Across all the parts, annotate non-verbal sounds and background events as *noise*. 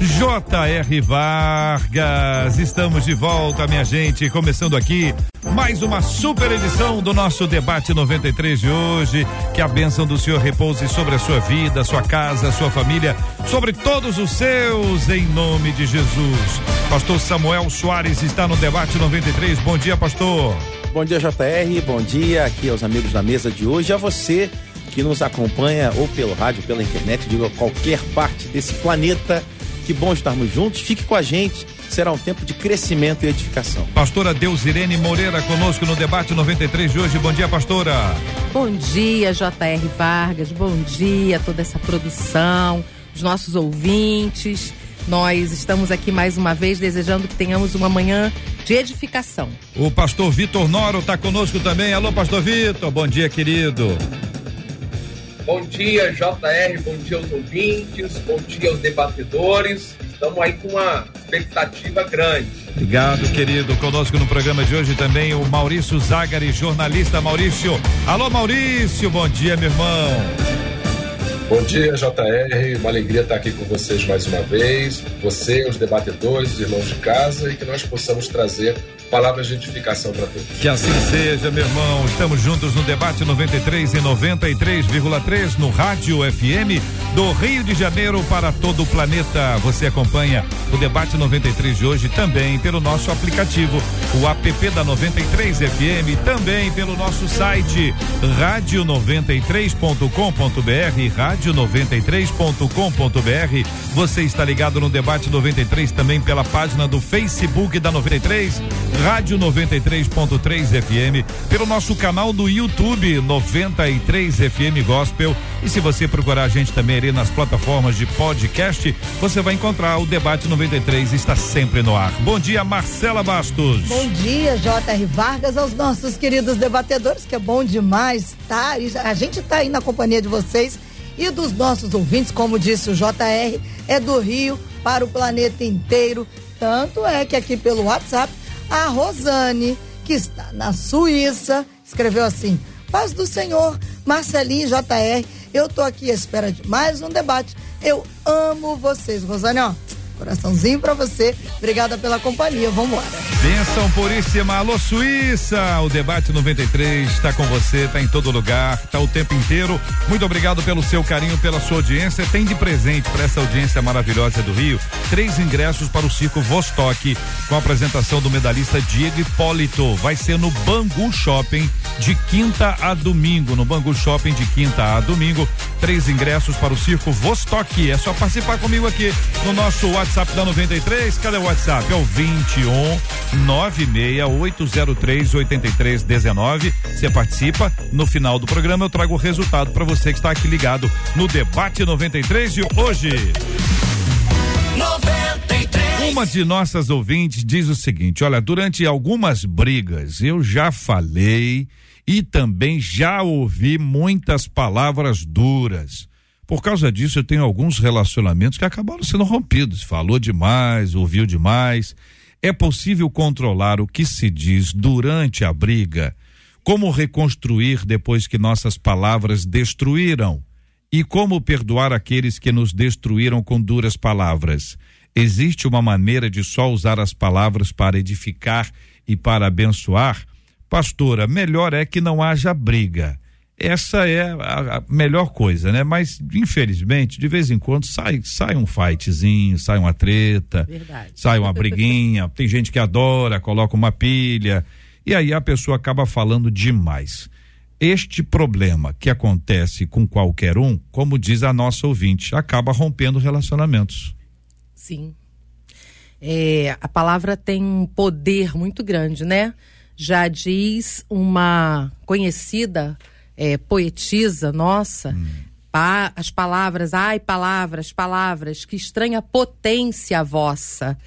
J.R. Vargas. Estamos de volta, minha gente, começando aqui mais uma super edição do nosso debate 93 de hoje. Que a bênção do Senhor repouse sobre a sua vida, sua casa, sua família, sobre todos os seus, em nome de Jesus. Pastor Samuel Soares está no debate 93. Bom dia, pastor. Bom dia, JR. Bom dia aqui aos amigos da mesa de hoje. A você que nos acompanha ou pelo rádio, pela internet, de qualquer parte desse planeta que bom estarmos juntos. Fique com a gente. Será um tempo de crescimento e edificação. Pastora Deusirene Moreira conosco no debate 93 de hoje. Bom dia, pastora. Bom dia, J.R. Vargas. Bom dia, toda essa produção, os nossos ouvintes. Nós estamos aqui mais uma vez desejando que tenhamos uma manhã de edificação. O pastor Vitor Noro está conosco também. Alô, pastor Vitor. Bom dia, querido. Bom dia, JR, bom dia aos ouvintes, bom dia aos debatedores. Estamos aí com uma expectativa grande. Obrigado, querido. Conosco no programa de hoje também o Maurício Zagari, jornalista Maurício. Alô, Maurício, bom dia, meu irmão. Bom dia, JR. Uma alegria estar aqui com vocês mais uma vez. Você, os debatedores, os irmãos de casa, e que nós possamos trazer palavras de edificação para todos. Que assim seja, meu irmão. Estamos juntos no debate 93 e 93,3 no Rádio FM do Rio de Janeiro para todo o planeta. Você acompanha o debate 93 de hoje também pelo nosso aplicativo, o app da 93 FM, também pelo nosso site rádio93.com.br, rádio93.com.br. Você está ligado no debate 93 também pela página do Facebook da 93 Rádio 93.3 FM, pelo nosso canal do YouTube 93 FM Gospel. E se você procurar a gente também ali nas plataformas de podcast, você vai encontrar o Debate 93 está sempre no ar. Bom dia, Marcela Bastos. Bom dia, J.R. Vargas, aos nossos queridos debatedores, que é bom demais. Tá? A gente está aí na companhia de vocês e dos nossos ouvintes, como disse o JR, é do Rio para o planeta inteiro. Tanto é que aqui pelo WhatsApp a Rosane, que está na Suíça, escreveu assim: Paz do Senhor, Marcelinho JR, eu tô aqui à espera de mais um debate. Eu amo vocês, Rosane, ó. Coraçãozinho para você. Obrigada pela companhia. Vamos embora. Benção puríssima. Alô, Suíça. O debate 93 está com você, está em todo lugar, está o tempo inteiro. Muito obrigado pelo seu carinho, pela sua audiência. Tem de presente para essa audiência maravilhosa do Rio três ingressos para o Circo Vostok com a apresentação do medalhista Diego Hipólito. Vai ser no Bangu Shopping de quinta a domingo. No Bangu Shopping de quinta a domingo. Três ingressos para o Circo Vostok. É só participar comigo aqui no nosso WhatsApp WhatsApp da 93. Cadê o WhatsApp? É o 21 96803 8319. Você participa. No final do programa eu trago o resultado para você que está aqui ligado no debate 93 de hoje. 93. Uma de nossas ouvintes diz o seguinte: olha, durante algumas brigas eu já falei e também já ouvi muitas palavras duras. Por causa disso, eu tenho alguns relacionamentos que acabaram sendo rompidos. Falou demais, ouviu demais. É possível controlar o que se diz durante a briga? Como reconstruir depois que nossas palavras destruíram? E como perdoar aqueles que nos destruíram com duras palavras? Existe uma maneira de só usar as palavras para edificar e para abençoar? Pastora, melhor é que não haja briga essa é a, a, melhor coisa, né? Mas, infelizmente, de vez em quando sai, sai um fightzinho, sai uma treta, Verdade. sai uma briguinha. *laughs* Tem gente que adora, coloca uma pilha, e aí a pessoa acaba falando demais. Este problema que acontece com qualquer um, como diz a nossa ouvinte, acaba rompendo relacionamentos. Sim. É, a palavra tem um poder muito grande, né? Já diz uma conhecida é, poetisa nossa, hum. pa, as palavras, ai, palavras, palavras, que estranha potência vossa.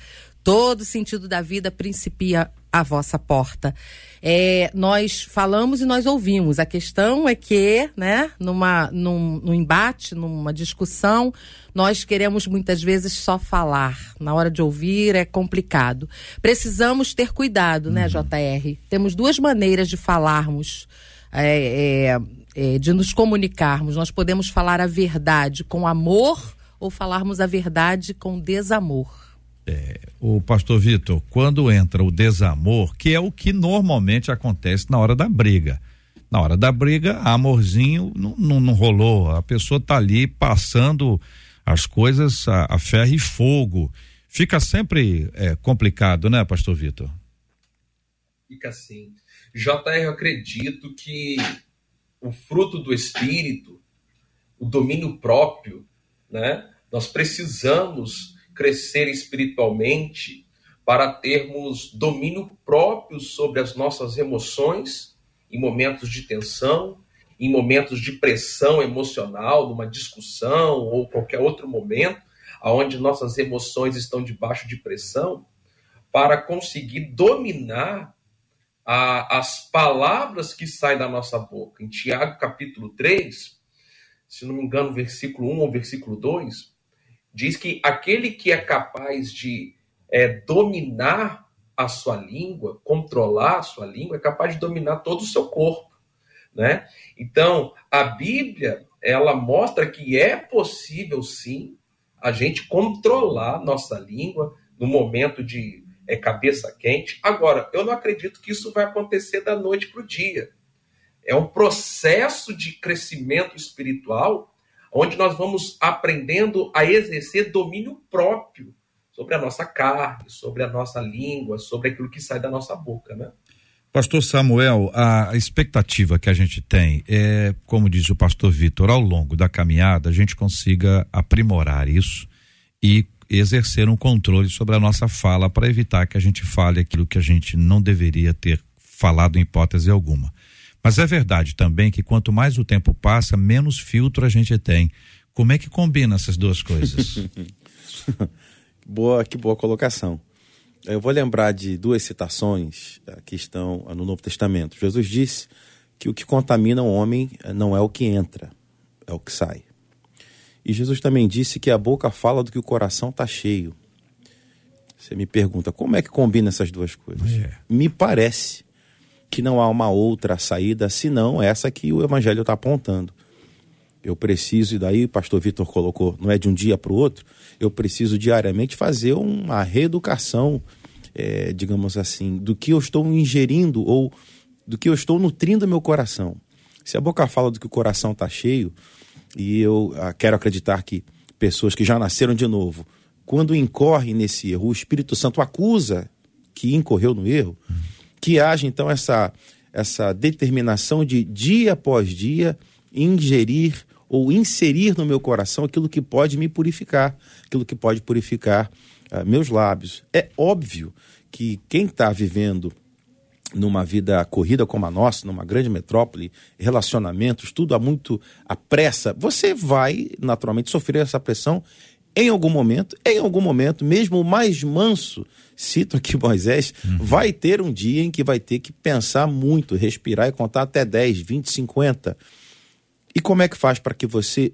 Todo sentido da vida principia a vossa porta. É, nós falamos e nós ouvimos. A questão é que, né, numa, num, num, embate, numa discussão, nós queremos muitas vezes só falar. Na hora de ouvir é complicado. Precisamos ter cuidado, né, uhum. JR? Temos duas maneiras de falarmos. É, é, é, de nos comunicarmos. Nós podemos falar a verdade com amor ou falarmos a verdade com desamor. É, o pastor Vitor, quando entra o desamor, que é o que normalmente acontece na hora da briga. Na hora da briga, amorzinho não, não, não rolou. A pessoa tá ali passando as coisas a, a ferro e fogo. Fica sempre é, complicado, né, pastor Vitor? Fica assim. JR, eu acredito que o fruto do espírito, o domínio próprio, né? Nós precisamos crescer espiritualmente para termos domínio próprio sobre as nossas emoções em momentos de tensão, em momentos de pressão emocional, numa discussão ou qualquer outro momento aonde nossas emoções estão debaixo de pressão, para conseguir dominar a, as palavras que saem da nossa boca. Em Tiago capítulo 3, se não me engano, versículo 1 ou versículo 2, diz que aquele que é capaz de é, dominar a sua língua, controlar a sua língua, é capaz de dominar todo o seu corpo. Né? Então, a Bíblia, ela mostra que é possível sim a gente controlar nossa língua no momento de é, cabeça quente. Agora, eu não acredito que isso vai acontecer da noite para o dia. É um processo de crescimento espiritual onde nós vamos aprendendo a exercer domínio próprio sobre a nossa carne, sobre a nossa língua, sobre aquilo que sai da nossa boca, né? Pastor Samuel, a expectativa que a gente tem é, como diz o pastor Vitor, ao longo da caminhada a gente consiga aprimorar isso e exercer um controle sobre a nossa fala para evitar que a gente fale aquilo que a gente não deveria ter falado em hipótese alguma. Mas é verdade também que quanto mais o tempo passa, menos filtro a gente tem. Como é que combina essas duas coisas? *laughs* boa, que boa colocação. Eu vou lembrar de duas citações eh, que estão no Novo Testamento. Jesus disse que o que contamina o homem eh, não é o que entra, é o que sai. E Jesus também disse que a boca fala do que o coração está cheio. Você me pergunta, como é que combina essas duas coisas? É. Me parece que não há uma outra saída senão essa que o Evangelho está apontando. Eu preciso, e daí o pastor Vitor colocou, não é de um dia para o outro, eu preciso diariamente fazer uma reeducação, é, digamos assim, do que eu estou ingerindo ou do que eu estou nutrindo meu coração. Se a boca fala do que o coração está cheio, e eu ah, quero acreditar que pessoas que já nasceram de novo, quando incorrem nesse erro, o Espírito Santo acusa que incorreu no erro, que haja então essa, essa determinação de dia após dia ingerir ou inserir no meu coração aquilo que pode me purificar, aquilo que pode purificar uh, meus lábios. É óbvio que quem está vivendo numa vida corrida como a nossa, numa grande metrópole, relacionamentos, tudo a muito à pressa, você vai naturalmente sofrer essa pressão em algum momento, em algum momento, mesmo o mais manso, cito aqui *laughs* Moisés, uhum. vai ter um dia em que vai ter que pensar muito, respirar e contar até 10, 20, 50. E como é que faz para que você,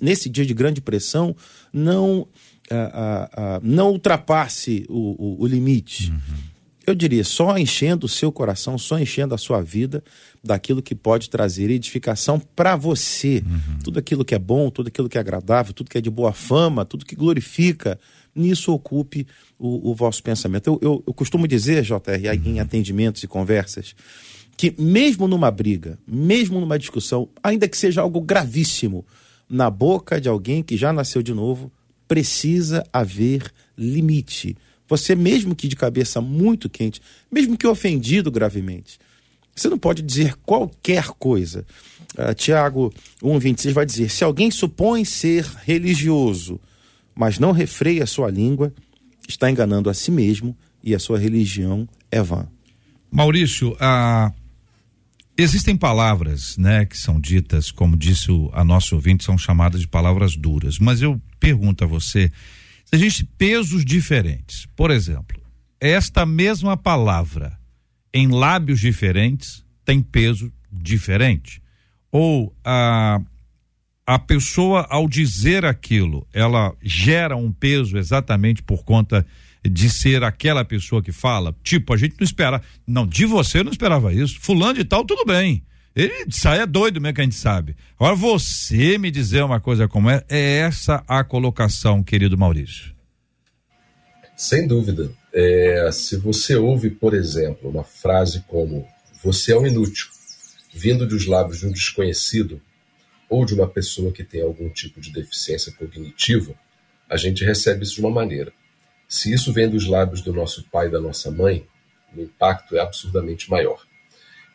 nesse dia de grande pressão, não, uh, uh, uh, não ultrapasse o, o, o limite? Uhum eu diria, só enchendo o seu coração, só enchendo a sua vida daquilo que pode trazer edificação para você. Uhum. Tudo aquilo que é bom, tudo aquilo que é agradável, tudo que é de boa fama, tudo que glorifica, nisso ocupe o, o vosso pensamento. Eu, eu, eu, costumo dizer, JR, uhum. em atendimentos e conversas, que mesmo numa briga, mesmo numa discussão, ainda que seja algo gravíssimo, na boca de alguém que já nasceu de novo, precisa haver limite você, mesmo que de cabeça muito quente, mesmo que ofendido gravemente, você não pode dizer qualquer coisa. Uh, Tiago 1,26 vai dizer: se alguém supõe ser religioso, mas não refreia a sua língua, está enganando a si mesmo e a sua religião é vã. Maurício, ah, existem palavras, né, que são ditas, como disse o, a nosso ouvinte, são chamadas de palavras duras. Mas eu pergunto a você Existem pesos diferentes. Por exemplo, esta mesma palavra em lábios diferentes tem peso diferente. Ou a, a pessoa, ao dizer aquilo, ela gera um peso exatamente por conta de ser aquela pessoa que fala. Tipo, a gente não espera. Não, de você eu não esperava isso. Fulano de tal, tudo bem. Ele sai é doido mesmo que a gente sabe. Agora, você me dizer uma coisa como é, é essa a colocação, querido Maurício. Sem dúvida. É, se você ouve, por exemplo, uma frase como você é um inútil, vindo dos lábios de um desconhecido ou de uma pessoa que tem algum tipo de deficiência cognitiva, a gente recebe isso de uma maneira. Se isso vem dos lábios do nosso pai e da nossa mãe, o impacto é absurdamente maior.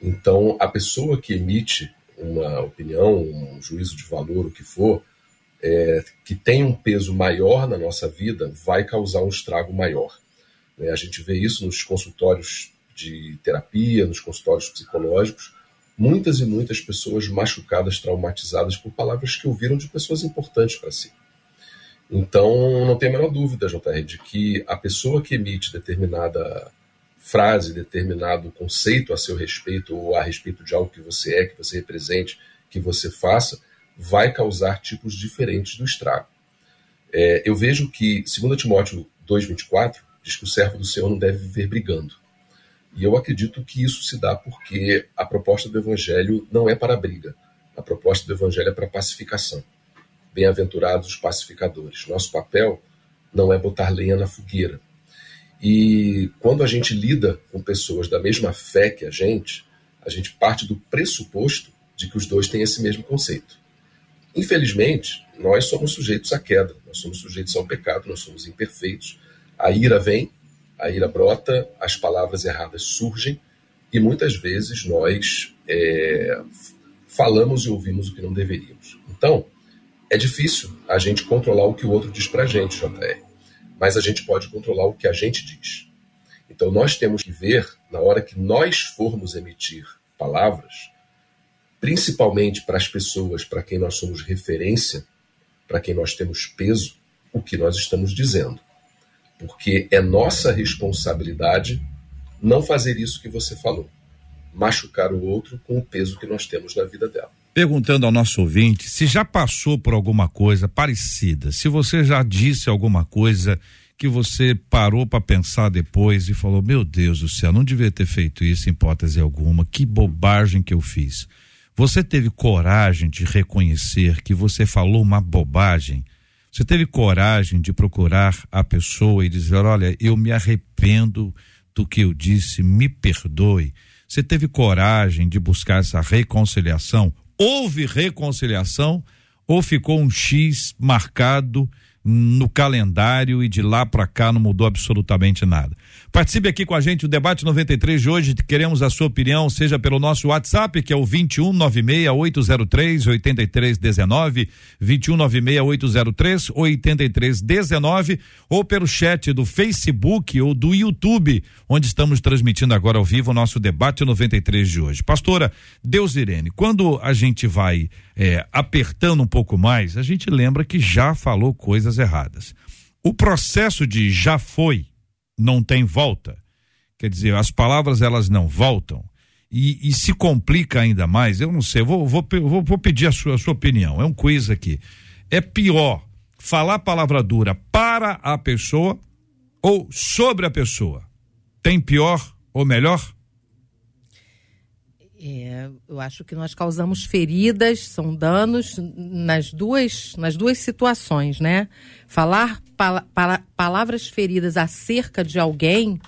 Então, a pessoa que emite uma opinião, um juízo de valor, o que for, é, que tem um peso maior na nossa vida, vai causar um estrago maior. Né? A gente vê isso nos consultórios de terapia, nos consultórios psicológicos, muitas e muitas pessoas machucadas, traumatizadas por palavras que ouviram de pessoas importantes para si. Então, não tem a menor dúvida, JR, de que a pessoa que emite determinada frase, determinado conceito a seu respeito ou a respeito de algo que você é, que você represente, que você faça, vai causar tipos diferentes do estrago. É, eu vejo que, segundo Timóteo 2,24, diz que o servo do Senhor não deve viver brigando. E eu acredito que isso se dá porque a proposta do Evangelho não é para briga. A proposta do Evangelho é para pacificação. Bem-aventurados os pacificadores. Nosso papel não é botar lenha na fogueira, e quando a gente lida com pessoas da mesma fé que a gente, a gente parte do pressuposto de que os dois têm esse mesmo conceito. Infelizmente, nós somos sujeitos à queda, nós somos sujeitos ao pecado, nós somos imperfeitos. A ira vem, a ira brota, as palavras erradas surgem e muitas vezes nós é, falamos e ouvimos o que não deveríamos. Então, é difícil a gente controlar o que o outro diz para a gente, JR mas a gente pode controlar o que a gente diz. Então nós temos que ver, na hora que nós formos emitir palavras, principalmente para as pessoas para quem nós somos referência, para quem nós temos peso, o que nós estamos dizendo. Porque é nossa responsabilidade não fazer isso que você falou, machucar o outro com o peso que nós temos na vida dela perguntando ao nosso ouvinte se já passou por alguma coisa parecida, se você já disse alguma coisa que você parou para pensar depois e falou: Meu Deus do céu, não devia ter feito isso em hipótese alguma, que bobagem que eu fiz. Você teve coragem de reconhecer que você falou uma bobagem? Você teve coragem de procurar a pessoa e dizer: Olha, eu me arrependo do que eu disse, me perdoe. Você teve coragem de buscar essa reconciliação? Houve reconciliação ou ficou um X marcado no calendário e de lá para cá não mudou absolutamente nada. Participe aqui com a gente o debate 93 de hoje. Queremos a sua opinião, seja pelo nosso WhatsApp, que é o 2196803 8319, 2196803 8319, ou pelo chat do Facebook ou do YouTube, onde estamos transmitindo agora ao vivo o nosso debate 93 de hoje. Pastora Deus Irene, quando a gente vai é, apertando um pouco mais, a gente lembra que já falou coisas erradas. O processo de já foi não tem volta. Quer dizer, as palavras elas não voltam. E, e se complica ainda mais, eu não sei, vou, vou, vou, vou pedir a sua, a sua opinião. É um quiz aqui. É pior falar palavra dura para a pessoa ou sobre a pessoa? Tem pior ou melhor? É, eu acho que nós causamos feridas, são danos nas duas, nas duas situações, né? Falar pala, pala, palavras feridas acerca de alguém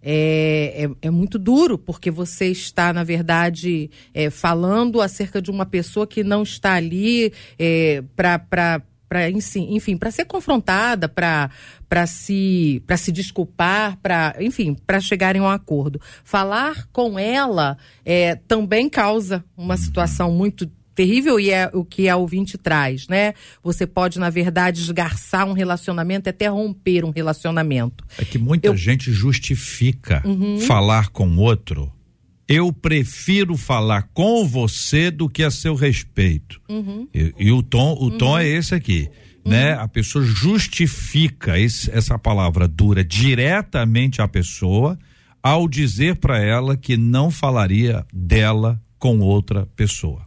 é, é, é, muito duro, porque você está, na verdade, é, falando acerca de uma pessoa que não está ali é, para para enfim, para ser confrontada, para para se para se desculpar, para enfim, para chegarem a um acordo. Falar com ela é, também causa uma situação muito terrível e é o que a ouvinte traz, né? Você pode, na verdade, esgarçar um relacionamento, até romper um relacionamento. É que muita Eu... gente justifica uhum. falar com outro eu prefiro falar com você do que a seu respeito. Uhum. E, e, o tom, o uhum. tom é esse aqui. né? A pessoa justifica esse, essa palavra dura diretamente à pessoa ao dizer para ela que não falaria dela com outra pessoa.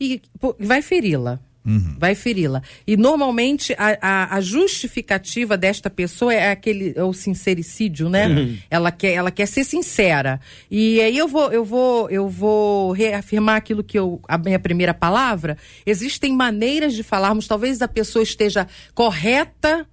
E pô, vai feri-la. Uhum. Vai feri-la. E normalmente a, a, a, justificativa desta pessoa é aquele é o sincericídio, né? Uhum. Ela quer ela quer ser sincera. E aí eu vou eu vou eu vou reafirmar aquilo que eu a minha primeira palavra. Existem maneiras de falarmos. Talvez a pessoa esteja correta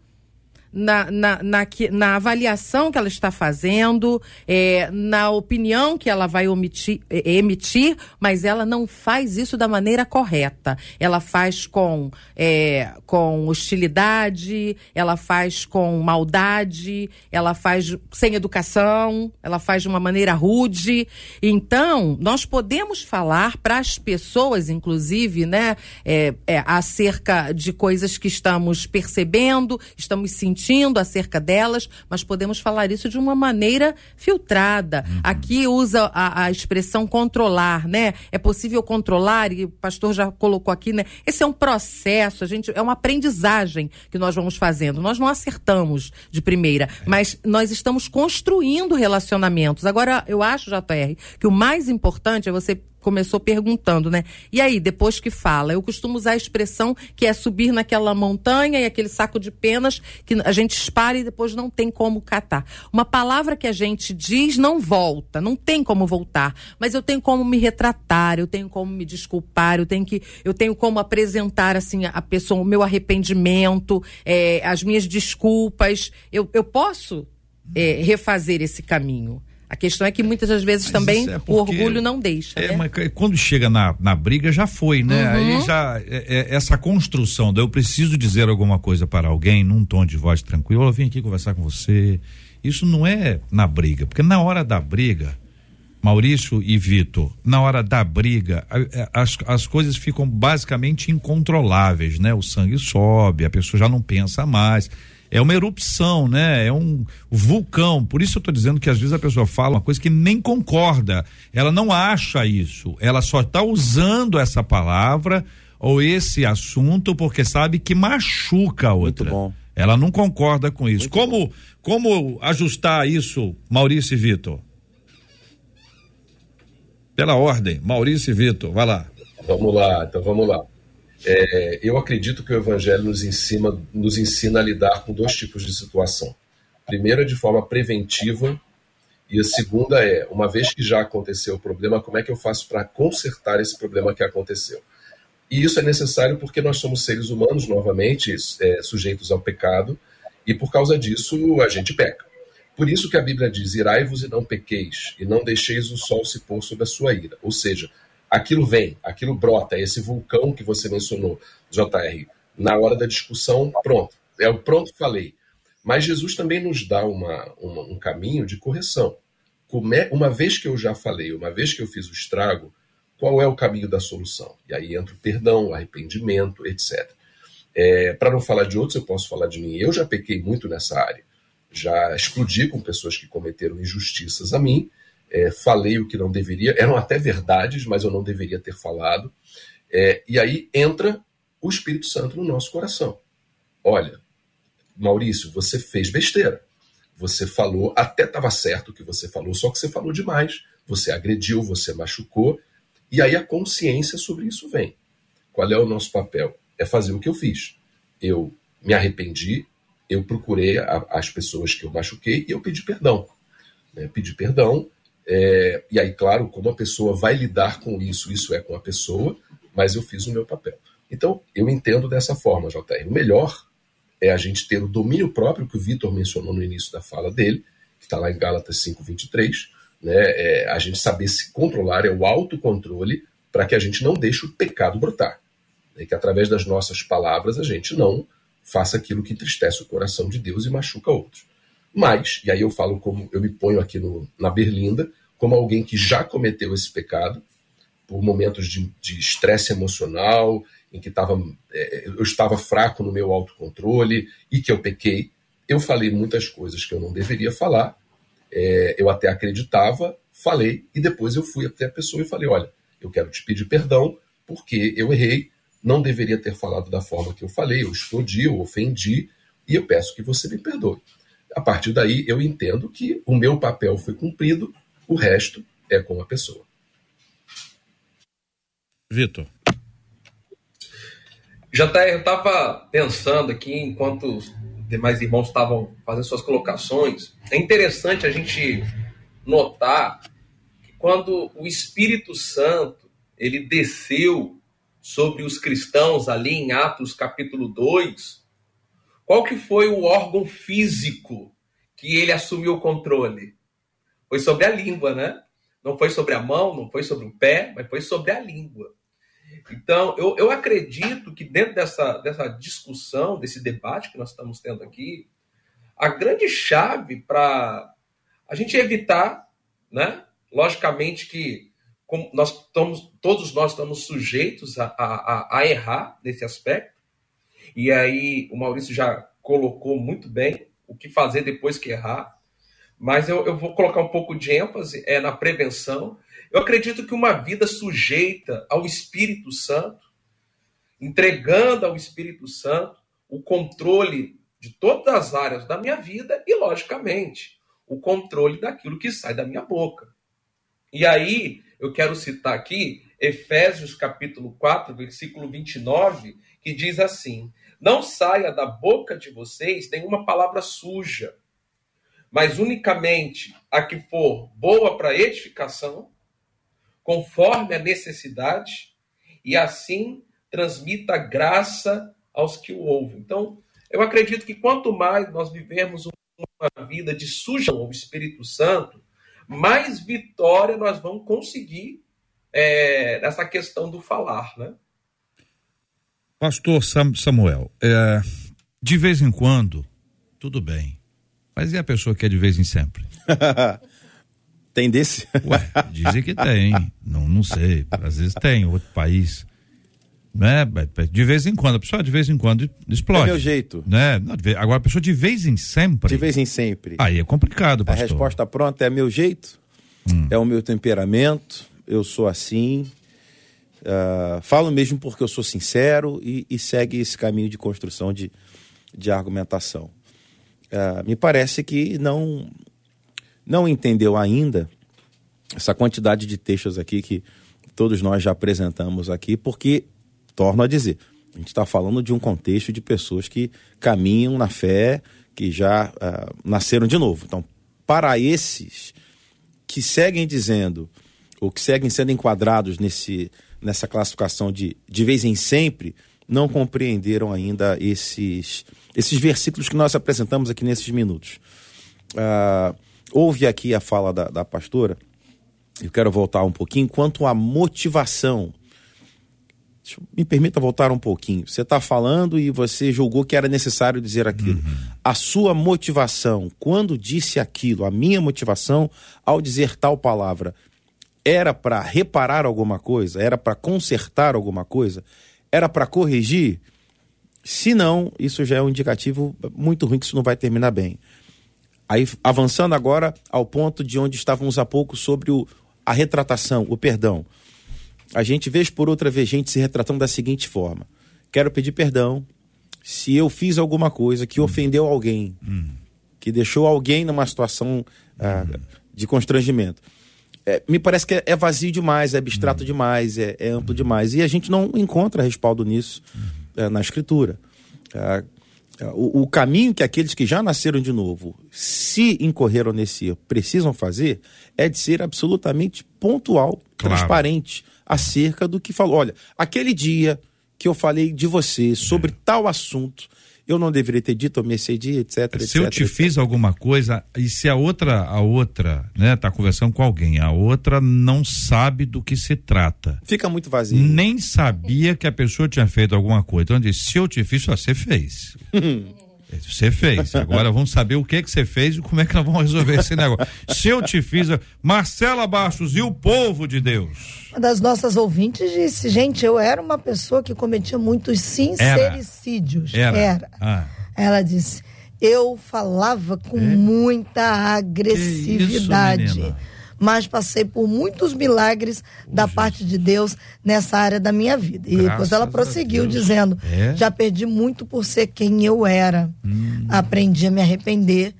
na, na, na, na, avaliação que ela está fazendo, é, na opinião que ela vai omitir, é, emitir, mas ela não faz isso da maneira correta. Ela faz com, é, com hostilidade, ela faz com maldade, ela faz sem educação, ela faz de uma maneira rude. Então, nós podemos falar para as pessoas, inclusive, né, é, é, acerca de coisas que estamos percebendo, estamos sentindo sentindo acerca delas, mas podemos falar isso de uma maneira filtrada. Uhum. Aqui usa a, a, expressão controlar, né? É possível controlar, e o pastor já colocou aqui, né? Esse é um processo, a gente, é uma aprendizagem que nós vamos fazendo. Nós não acertamos de primeira, é. mas nós estamos construindo relacionamentos. Agora, eu acho, JR, que o mais importante é você começou perguntando, né? E aí, depois que fala? Eu costumo usar a expressão que é subir naquela montanha e aquele saco de penas que a gente espara e depois não tem como catar. Uma palavra que a gente diz não volta, não tem como voltar, mas eu tenho como me retratar, eu tenho como me desculpar, eu tenho que, eu tenho como apresentar assim a pessoa o meu arrependimento, é, as minhas desculpas. Eu, eu posso é, refazer esse caminho. A questão é que muitas das vezes mas também é o orgulho não deixa. É, né? mas quando chega na, na briga já foi, né? Uhum. Aí já é, é, essa construção, eu preciso dizer alguma coisa para alguém num tom de voz tranquilo, eu vim aqui conversar com você. Isso não é na briga, porque na hora da briga, Maurício e Vitor, na hora da briga, as, as coisas ficam basicamente incontroláveis, né? O sangue sobe, a pessoa já não pensa mais é uma erupção, né? É um vulcão. Por isso eu estou dizendo que às vezes a pessoa fala uma coisa que nem concorda. Ela não acha isso. Ela só está usando essa palavra ou esse assunto porque sabe que machuca a outra. Muito bom. Ela não concorda com isso. Muito como bom. como ajustar isso, Maurício e Vitor? Pela ordem, Maurício e Vitor, vai lá. Vamos lá, então vamos lá. É, eu acredito que o Evangelho nos ensina, nos ensina a lidar com dois tipos de situação. Primeiro, de forma preventiva, e a segunda é, uma vez que já aconteceu o problema, como é que eu faço para consertar esse problema que aconteceu? E isso é necessário porque nós somos seres humanos, novamente, é, sujeitos ao pecado, e por causa disso a gente peca. Por isso que a Bíblia diz: irai-vos e não pequeis, e não deixeis o sol se pôr sobre a sua ira. Ou seja, aquilo vem, aquilo brota, esse vulcão que você mencionou, JR. Na hora da discussão, pronto, é o pronto falei. Mas Jesus também nos dá uma, uma, um caminho de correção. É, uma vez que eu já falei, uma vez que eu fiz o estrago, qual é o caminho da solução? E aí entra o perdão, o arrependimento, etc. É, Para não falar de outros, eu posso falar de mim. Eu já pequei muito nessa área. Já explodi com pessoas que cometeram injustiças a mim é, falei o que não deveria, eram até verdades, mas eu não deveria ter falado. É, e aí entra o Espírito Santo no nosso coração. Olha, Maurício, você fez besteira. Você falou, até estava certo o que você falou, só que você falou demais. Você agrediu, você machucou. E aí a consciência sobre isso vem. Qual é o nosso papel? É fazer o que eu fiz. Eu me arrependi, eu procurei a, as pessoas que eu machuquei e eu pedi perdão. Né? Pedi perdão, é, e aí, claro, como a pessoa vai lidar com isso, isso é com a pessoa, mas eu fiz o meu papel. Então, eu entendo dessa forma, JR. O melhor é a gente ter o domínio próprio, que o Vitor mencionou no início da fala dele, que está lá em Gálatas 5,23, né? É a gente saber se controlar, é o autocontrole, para que a gente não deixe o pecado brotar. Né? Que através das nossas palavras a gente não faça aquilo que entristece o coração de Deus e machuca outros. Mas, e aí eu falo como eu me ponho aqui no, na berlinda, como alguém que já cometeu esse pecado, por momentos de estresse emocional, em que tava, é, eu estava fraco no meu autocontrole e que eu pequei. Eu falei muitas coisas que eu não deveria falar, é, eu até acreditava, falei, e depois eu fui até a pessoa e falei: olha, eu quero te pedir perdão porque eu errei, não deveria ter falado da forma que eu falei, eu explodi, eu ofendi, e eu peço que você me perdoe. A partir daí, eu entendo que o meu papel foi cumprido, o resto é com a pessoa. Vitor. JR, eu estava pensando aqui, enquanto os demais irmãos estavam fazendo suas colocações, é interessante a gente notar que quando o Espírito Santo ele desceu sobre os cristãos ali em Atos capítulo 2, qual que foi o órgão físico que ele assumiu o controle? Foi sobre a língua, né? Não foi sobre a mão, não foi sobre o pé, mas foi sobre a língua. Então, eu, eu acredito que dentro dessa, dessa discussão, desse debate que nós estamos tendo aqui, a grande chave para a gente evitar, né? Logicamente que nós estamos, todos nós estamos sujeitos a, a, a errar nesse aspecto, e aí o Maurício já colocou muito bem o que fazer depois que errar, mas eu, eu vou colocar um pouco de ênfase é, na prevenção eu acredito que uma vida sujeita ao Espírito Santo, entregando ao Espírito Santo o controle de todas as áreas da minha vida e, logicamente, o controle daquilo que sai da minha boca. E aí, eu quero citar aqui Efésios capítulo 4, versículo 29, que diz assim: Não saia da boca de vocês nenhuma palavra suja, mas unicamente a que for boa para edificação, conforme a necessidade, e assim transmita graça aos que o ouvem. Então, eu acredito que quanto mais nós vivemos uma vida de suja ao Espírito Santo, mais vitória nós vamos conseguir é, nessa questão do falar, né? Pastor Samuel, é, de vez em quando, tudo bem. Mas e a pessoa que é de vez em sempre? *laughs* Tem desse? Ué, dizem que tem. Não, não sei. Às vezes tem, outro país. Né? De vez em quando, a pessoa de vez em quando explode. É meu jeito. Né? Agora a pessoa de vez em sempre. De vez em sempre. Aí é complicado, pastor. A resposta pronta é meu jeito, hum. é o meu temperamento, eu sou assim. Uh, falo mesmo porque eu sou sincero e, e, segue esse caminho de construção de, de argumentação. Uh, me parece que não não entendeu ainda essa quantidade de textos aqui que todos nós já apresentamos aqui, porque, torno a dizer, a gente está falando de um contexto de pessoas que caminham na fé, que já uh, nasceram de novo. Então, para esses que seguem dizendo, ou que seguem sendo enquadrados nesse, nessa classificação de de vez em sempre, não compreenderam ainda esses, esses versículos que nós apresentamos aqui nesses minutos. Uh, Houve aqui a fala da, da pastora, eu quero voltar um pouquinho, quanto à motivação. Me permita voltar um pouquinho. Você está falando e você julgou que era necessário dizer aquilo. Uhum. A sua motivação, quando disse aquilo, a minha motivação ao dizer tal palavra, era para reparar alguma coisa? Era para consertar alguma coisa? Era para corrigir? Se não, isso já é um indicativo muito ruim que isso não vai terminar bem. Aí, avançando agora ao ponto de onde estávamos há pouco sobre o, a retratação, o perdão. A gente, vez por outra vez, gente se retratando da seguinte forma: quero pedir perdão se eu fiz alguma coisa que hum. ofendeu alguém, hum. que deixou alguém numa situação ah, hum. de constrangimento. É, me parece que é, é, vazio demais, é abstrato hum. demais, é, é amplo demais. E a gente não encontra respaldo nisso hum. Na escritura. Ah, o, o, caminho que aqueles que já nasceram de novo, se incorreram nesse erro, precisam fazer é de ser absolutamente pontual, claro. transparente acerca do que falou. Olha, aquele dia que eu falei de você sobre é. tal assunto, eu não deveria ter dito, eu me excedi, etc, Se etc, eu te etc. fiz alguma coisa, e se a outra, a outra, né, tá conversando com alguém, a outra não sabe do que se trata. Fica muito vazio. Nem sabia que a pessoa tinha feito alguma coisa. Então diz, se eu te fiz, você fez. *laughs* Você fez. Agora vamos saber o que que você fez e como é que nós vamos resolver esse negócio. Se eu te fiz, Marcela Bastos e o povo de Deus. Uma das nossas ouvintes disse, gente, eu era uma pessoa que cometia muitos sincericídios. Era. era. Ah. Ela disse, eu falava com é? muita agressividade. Isso, mas passei por muitos milagres da parte de Deus nessa área da minha vida. E Graças depois ela prosseguiu dizendo: É? já perdi muito por ser quem eu era. Hum. Aprendi a me arrepender,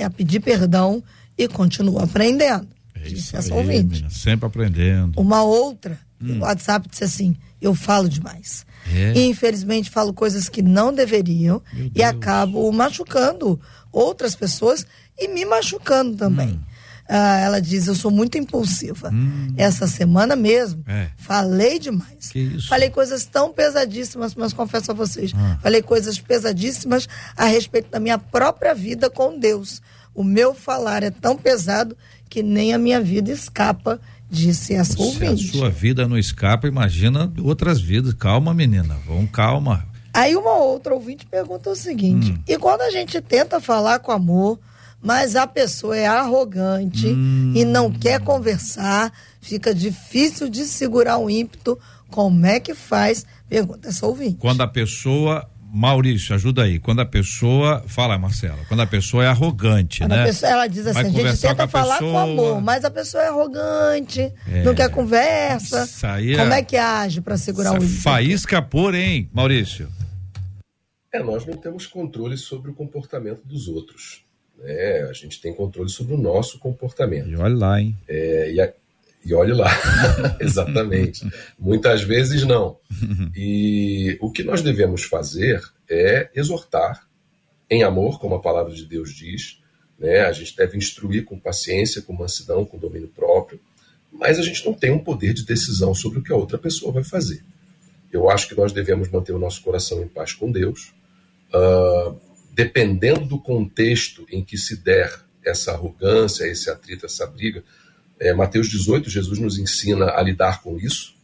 a pedir perdão e continuo aprendendo. É Disse isso essa aí, ouvinte. menina, sempre aprendendo. Uma outra, no WhatsApp disse assim: eu falo demais. É? E infelizmente falo coisas que não deveriam e acabo machucando outras pessoas e me machucando também. Hum. Ah, ela diz: eu sou muito impulsiva. Essa semana mesmo, É. falei demais. Falei coisas tão pesadíssimas, mas confesso a vocês, Ah. falei coisas pesadíssimas a respeito da minha própria vida com Deus. O meu falar é tão pesado que nem a minha vida escapa, disse essa Se a ouvinte. sua vida não escapa, imagina outras vidas. Calma, menina. Vamos, calma. Aí uma outra ouvinte pergunta o seguinte: Hum. e quando a gente tenta falar com amor, mas a pessoa é arrogante Hum. e não quer conversar, fica difícil de segurar o ímpeto, como é que faz? Pergunta essa ouvinte. Quando a pessoa. Maurício, ajuda aí. Quando a pessoa. Fala, Marcela. Quando a pessoa é arrogante, Quando a né? pessoa- ela diz assim: Vai a gente tenta com a falar com pessoa. amor, mas a pessoa é arrogante, É. não quer conversa. Isso aí é- Como é que age para segurar o ímpeto? Faísca hein, Maurício? É, nós não temos controle sobre o comportamento dos outros. Né? A gente tem controle sobre o nosso comportamento. E olha lá, hein? É, e, a- e olhe lá, *laughs* exatamente. Muitas vezes não. *laughs* E o que nós devemos fazer é exortar em amor, como a palavra de Deus diz. Né? A gente deve instruir com paciência, com mansidão, com domínio próprio. Mas a gente não tem um poder de decisão sobre o que a outra pessoa vai fazer. Eu acho que nós devemos manter o nosso coração em paz com Deus. Ah, dependendo do contexto em que se der essa arrogância, esse atrito, essa briga, é, Mateus 18, Jesus nos ensina a lidar com isso.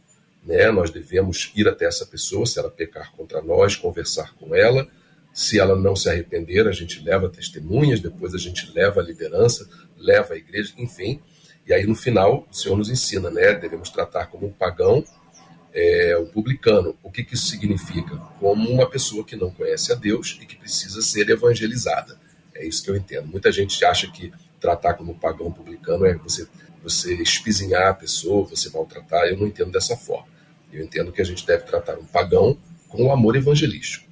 Né? Nós devemos ir até essa pessoa, se ela pecar contra nós, conversar com ela. Se ela não se arrepender, a gente leva testemunhas, depois a gente leva a liderança, leva a igreja, enfim. E aí no final o Senhor nos ensina, né? Devemos tratar como um pagão, é, um publicano. O que, que isso significa? Como uma pessoa que não conhece a Deus e que precisa ser evangelizada. É isso que eu entendo. Muita gente acha que tratar como pagão publicano é você, você espizinhar a pessoa, você maltratar. Eu não entendo dessa forma. Eu entendo que a gente deve tratar um pagão com o amor evangelístico.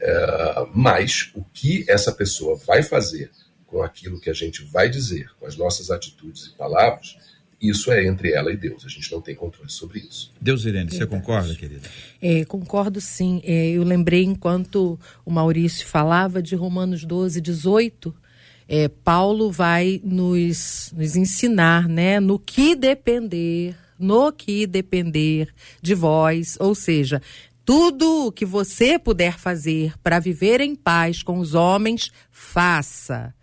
É, mas o que essa pessoa vai fazer com aquilo que a gente vai dizer, com as nossas atitudes e palavras, isso é entre ela e Deus. A gente não tem controle sobre isso. Deus, Irene, você concorda, querida? É, concordo sim. É, eu lembrei enquanto o Maurício falava de Romanos 12, 18. É, Paulo vai nos, nos ensinar, né, no que depender, no que depender de vós, ou seja, tudo o que você puder fazer para viver em paz com os homens, faça.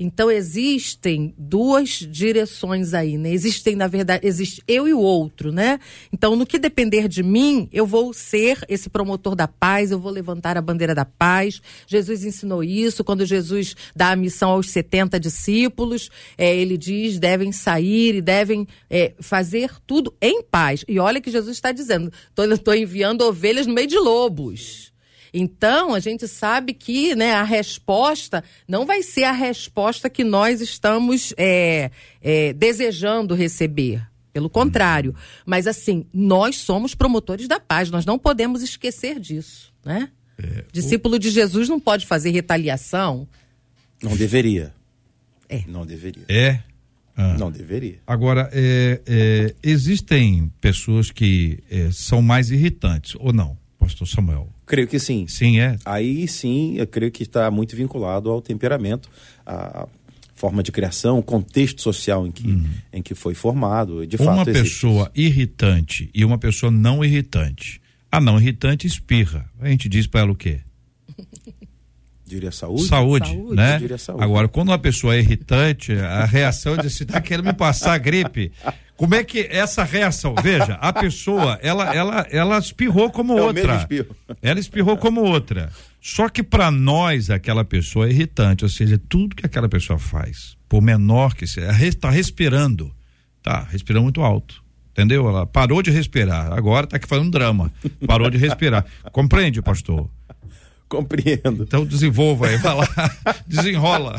Então existem duas direções aí, né? Existem, na verdade, existe eu e o outro, né? Então, no que depender de mim, eu vou ser esse promotor da paz, eu vou levantar a bandeira da paz. Jesus ensinou isso quando Jesus dá a missão aos 70 discípulos. é, ele diz: devem sair e devem é, fazer tudo em paz. E olha que Jesus está dizendo: estou enviando ovelhas no meio de lobos. Então, a gente sabe que né, a resposta não vai ser a resposta que nós estamos é, é, desejando receber. Pelo contrário. Mas, assim, nós somos promotores da paz. Nós não podemos esquecer disso. Né? Discípulo de Jesus não pode fazer retaliação. Não deveria. É. Não deveria. É. Ah. Não deveria. Agora, é, é, existem pessoas que é, são mais irritantes, ou não, pastor Samuel? Creio que sim. Sim, é. Aí sim, eu creio que está muito vinculado ao temperamento, à forma de criação, o contexto social em que, em que foi formado. De uma fato, existe pessoa irritante e uma pessoa não irritante. A não irritante espirra. A gente diz para ela o quê? *laughs* Diria saúde? Saúde, Saúde. né? Saúde. Agora, quando uma pessoa é irritante, a reação é de se tá querendo me passar gripe. *laughs* Como é que essa reação? Veja, a pessoa, ela, ela, ela espirrou como É outra. Ela espirrou como outra. Só que para nós aquela pessoa é irritante, ou seja, tudo que aquela pessoa faz, por menor que seja, está respirando, tá respirando muito alto. Entendeu? Ela parou de respirar, agora está aqui fazendo drama. Parou de respirar. *laughs* Compreende, pastor? *laughs* Compreendo. Então desenvolva aí, vai lá, *laughs* desenrola.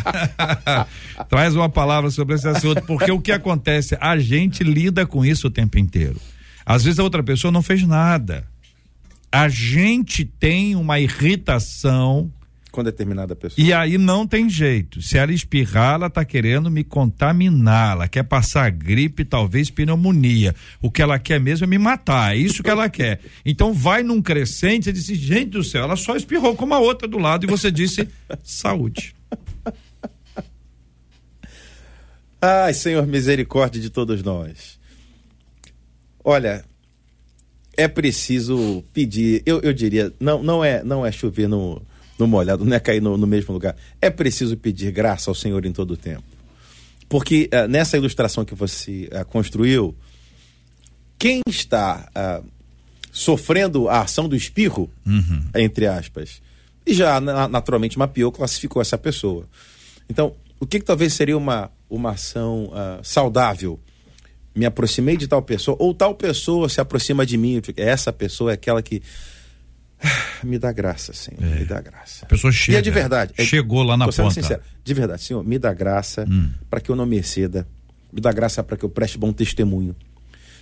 *laughs* Traz uma palavra sobre esse assunto, porque o que acontece? A gente lida com isso o tempo inteiro. Às vezes a outra pessoa não fez nada. A gente tem uma irritação com determinada pessoa. E aí não tem jeito. Se ela espirrar, ela tá querendo me contaminar. Ela quer passar gripe, talvez pneumonia. O que ela quer mesmo é me matar. É isso que ela *laughs* quer. Então vai num crescente, você disse, gente do céu, ela só espirrou como a outra do lado e você disse saúde. Ai, Senhor, misericórdia de todos nós. Olha, é preciso pedir, eu, eu diria, não, não é não é chover no, no molhado, não é cair no, no mesmo lugar. É preciso pedir graça ao Senhor em todo o tempo. Porque uh, nessa ilustração que você uh, construiu, quem está uh, sofrendo a ação do espirro, uhum. entre aspas, e já naturalmente mapeou, classificou essa pessoa. Então, o que, que talvez seria uma, uma ação saudável? Me aproximei de tal pessoa, ou tal pessoa se aproxima de mim, essa pessoa é aquela que *sighs* Me dá graça, Senhor. É. Me dá graça. A pessoa chega. E é de verdade. É, chegou lá na tô ponta. Sincero, de verdade, Senhor, me dá graça hum. para que eu não me exceda. Me dá graça para que eu preste bom testemunho.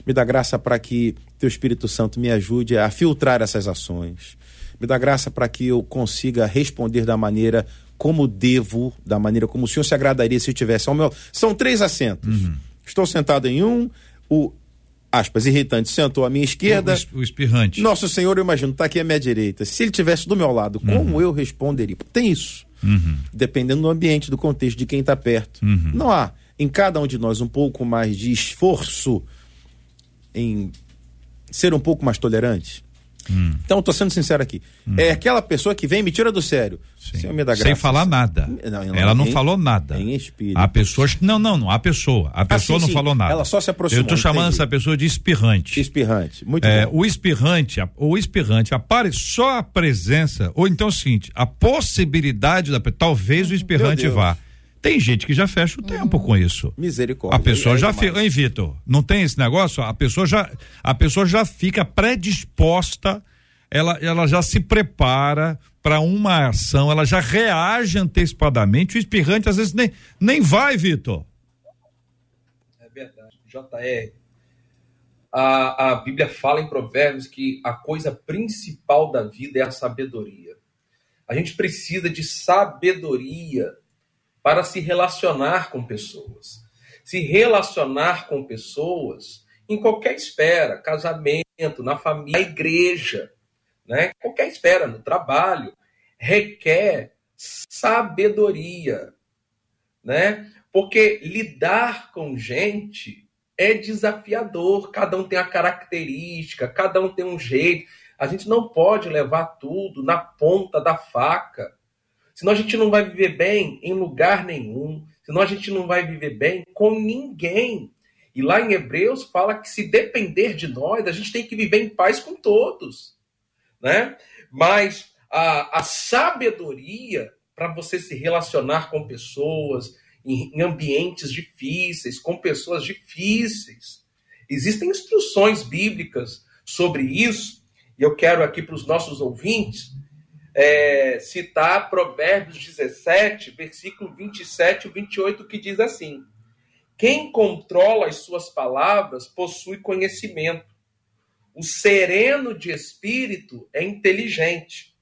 Me dá graça para que Teu Espírito Santo me ajude a filtrar essas ações. Me dá graça para que eu consiga responder da maneira como devo, da maneira como o Senhor se agradaria se eu tivesse ao meu. São três assentos. Uhum. Estou sentado em um, o aspas, irritante, sentou à minha esquerda. O, espirrante. Nosso Senhor, eu imagino, está aqui à minha direita. Se ele tivesse do meu lado, uhum. como eu responderia? Tem isso. Uhum. Dependendo do ambiente, do contexto, de quem está perto. Uhum. Não há em cada um de nós um pouco mais de esforço em ser um pouco mais tolerante? Hum. Então, estou sendo sincero aqui. Hum. É aquela pessoa que vem e me tira do sério. Dá graça. Sem falar nada. Não, não, ela não em, falou nada. Em espírito. A pessoa. Não, não, não. A pessoa. A pessoa ah, sim, não sim. falou nada. Ela só se aproximou. Eu estou chamando essa pessoa de espirrante. Espirrante. Muito é, bom. O espirrante, o espirrante, apare, só a presença, ou então é o seguinte, a possibilidade da. Talvez o espirrante vá. Tem gente que já fecha o tempo com isso. Misericórdia. A pessoa é já fica, hein, Vitor? Não tem esse negócio? A pessoa já, a pessoa já fica predisposta ela, ela já se prepara para uma ação, ela já reage antecipadamente. O espirrante às vezes nem, nem vai, Vitor. É verdade. JR, a, a Bíblia fala em Provérbios que a coisa principal da vida é a sabedoria. A gente precisa de sabedoria para se relacionar com pessoas. Se relacionar com pessoas em qualquer esfera, casamento, na família, na igreja né? qualquer esfera, no trabalho, requer sabedoria, né? Porque lidar com gente é desafiador, cada um tem a característica, cada um tem um jeito. A gente não pode levar tudo na ponta da faca. Senão a gente não vai viver bem em lugar nenhum. Senão a gente não vai viver bem com ninguém. E lá em Hebreus fala que se depender de nós, a gente tem que viver em paz com todos né? Mas a, a sabedoria para você se relacionar com pessoas em, em ambientes difíceis, com pessoas difíceis. Existem instruções bíblicas sobre isso, e eu quero aqui para os nossos ouvintes é, citar Provérbios 17, versículo 27 e 28, que diz assim: Quem controla as suas palavras possui conhecimento, o sereno de espírito é inteligente.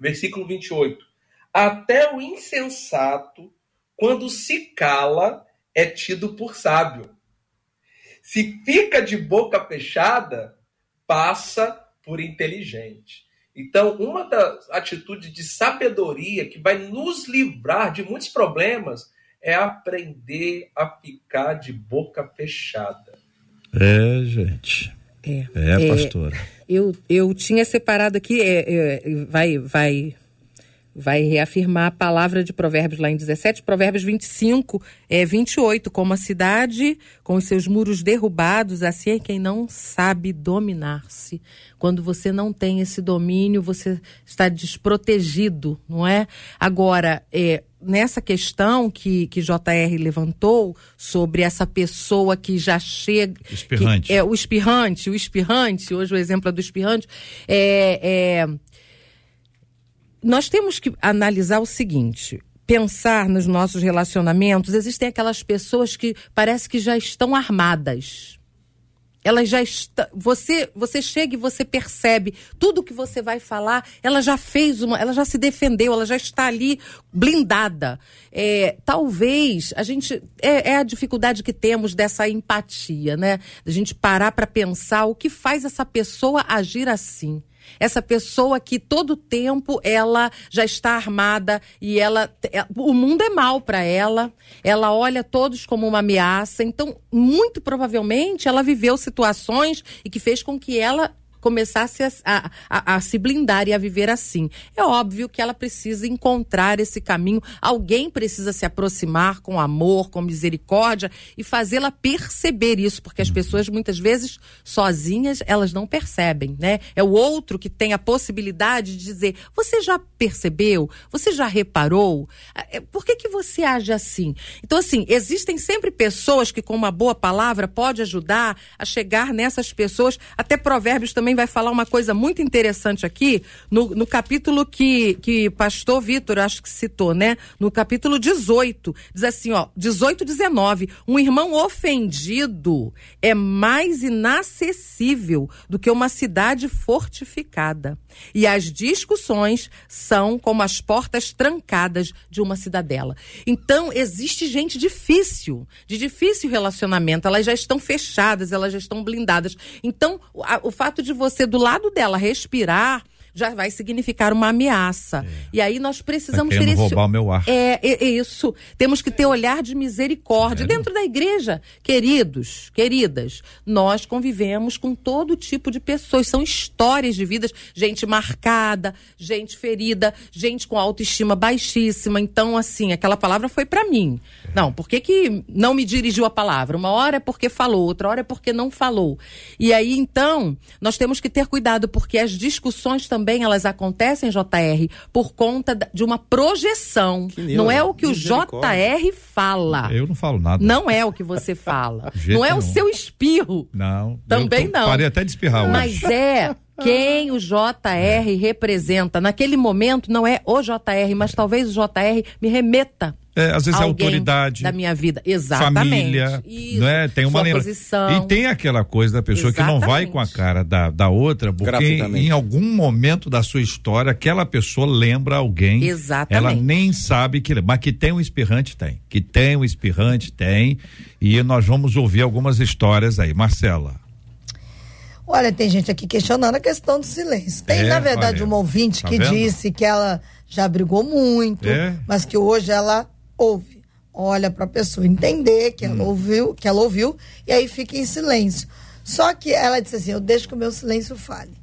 Versículo 28. Até o insensato, quando se cala, é tido por sábio. Se fica de boca fechada, passa por inteligente. Então, uma das atitudes de sabedoria que vai nos livrar de muitos problemas é aprender a ficar de boca fechada. É, gente. É, é, pastora. É, eu, eu tinha separado aqui, é, é, vai, vai, vai reafirmar a palavra de Provérbios lá em 17, Provérbios 25, é, 28. Como a cidade com os seus muros derrubados, assim é quem não sabe dominar-se. Quando você não tem esse domínio, você está desprotegido, não é? Agora, é, nessa questão que, que JR levantou sobre essa pessoa que já chega. Espirrante. Que, é, o espirrante, o espirrante, hoje o exemplo é do espirrante, é, é nós temos que analisar o seguinte: pensar nos nossos relacionamentos, existem aquelas pessoas que parece que já estão armadas. Elas já você você chega e você percebe tudo que você vai falar, ela já fez uma, ela já se defendeu, ela já está ali blindada. É, talvez a gente é, é, a dificuldade que temos dessa empatia, né? A gente parar para pensar o que faz essa pessoa agir assim essa pessoa que todo tempo ela já está armada e ela é, o mundo é mal para ela, ela olha todos como uma ameaça. Então, muito provavelmente ela viveu situações e que fez com que ela começasse a, a, a, a, se blindar e a viver assim. É óbvio que ela precisa encontrar esse caminho, alguém precisa se aproximar com amor, com misericórdia e fazê-la perceber isso, porque as pessoas muitas vezes sozinhas elas não percebem, né? É o outro que tem a possibilidade de dizer: "Você já percebeu? Você já reparou? Ah, é, por que que você age assim?". Então assim, existem sempre pessoas que com uma boa palavra pode ajudar a chegar nessas pessoas, até provérbios também vai falar uma coisa muito interessante aqui, no, no capítulo que, que pastor Vitor, acho que citou, né? No capítulo 18, diz assim, ó, 18, 19. Um irmão ofendido é mais inacessível do que uma cidade fortificada. E as discussões são como as portas trancadas de uma cidadela. Então, existe gente difícil, de difícil relacionamento. Elas já estão fechadas, elas já estão blindadas. Então, a, o fato de você do lado dela respirar já vai significar uma ameaça. É. E aí nós precisamos tá ter esse. roubar o meu ar. É, é, é, isso. Temos que ter olhar de misericórdia. Sério? Dentro da igreja, queridos, queridas, nós convivemos com todo tipo de pessoas. São histórias de vidas, gente marcada, gente ferida, gente com autoestima baixíssima. Então, assim, aquela palavra foi para mim. É. Não, por que, que não me dirigiu a palavra? Uma hora é porque falou, outra hora é porque não falou. E aí, então, nós temos que ter cuidado, porque as discussões também também elas acontecem, JR, por conta de uma projeção. Não é o que o JR fala. Eu não falo nada. Não é o que você fala. *laughs* não é o seu espirro. Não. Também tô, não. Parei até de espirrar hoje. Mas é quem o JR representa. Naquele momento não é o JR, mas talvez o JR me remeta é, às vezes é autoridade da minha vida, exatamente. Família, Isso, não é? Tem uma lembra... E tem aquela coisa da pessoa exatamente. que não vai com a cara da, da outra, porque em algum momento da sua história aquela pessoa lembra alguém. Exatamente. Ela nem sabe que, mas que tem um espirrante tem, que tem um espirrante tem, e nós vamos ouvir algumas histórias aí, Marcela. Olha, tem gente aqui questionando a questão do silêncio. Tem, é, na verdade, olha, uma ouvinte tá que vendo? disse que ela já brigou muito, é. mas que hoje ela ouve. Olha para a pessoa entender que ela hum. ouviu, que ela ouviu e aí fica em silêncio. Só que ela disse assim: "Eu deixo que o meu silêncio fale".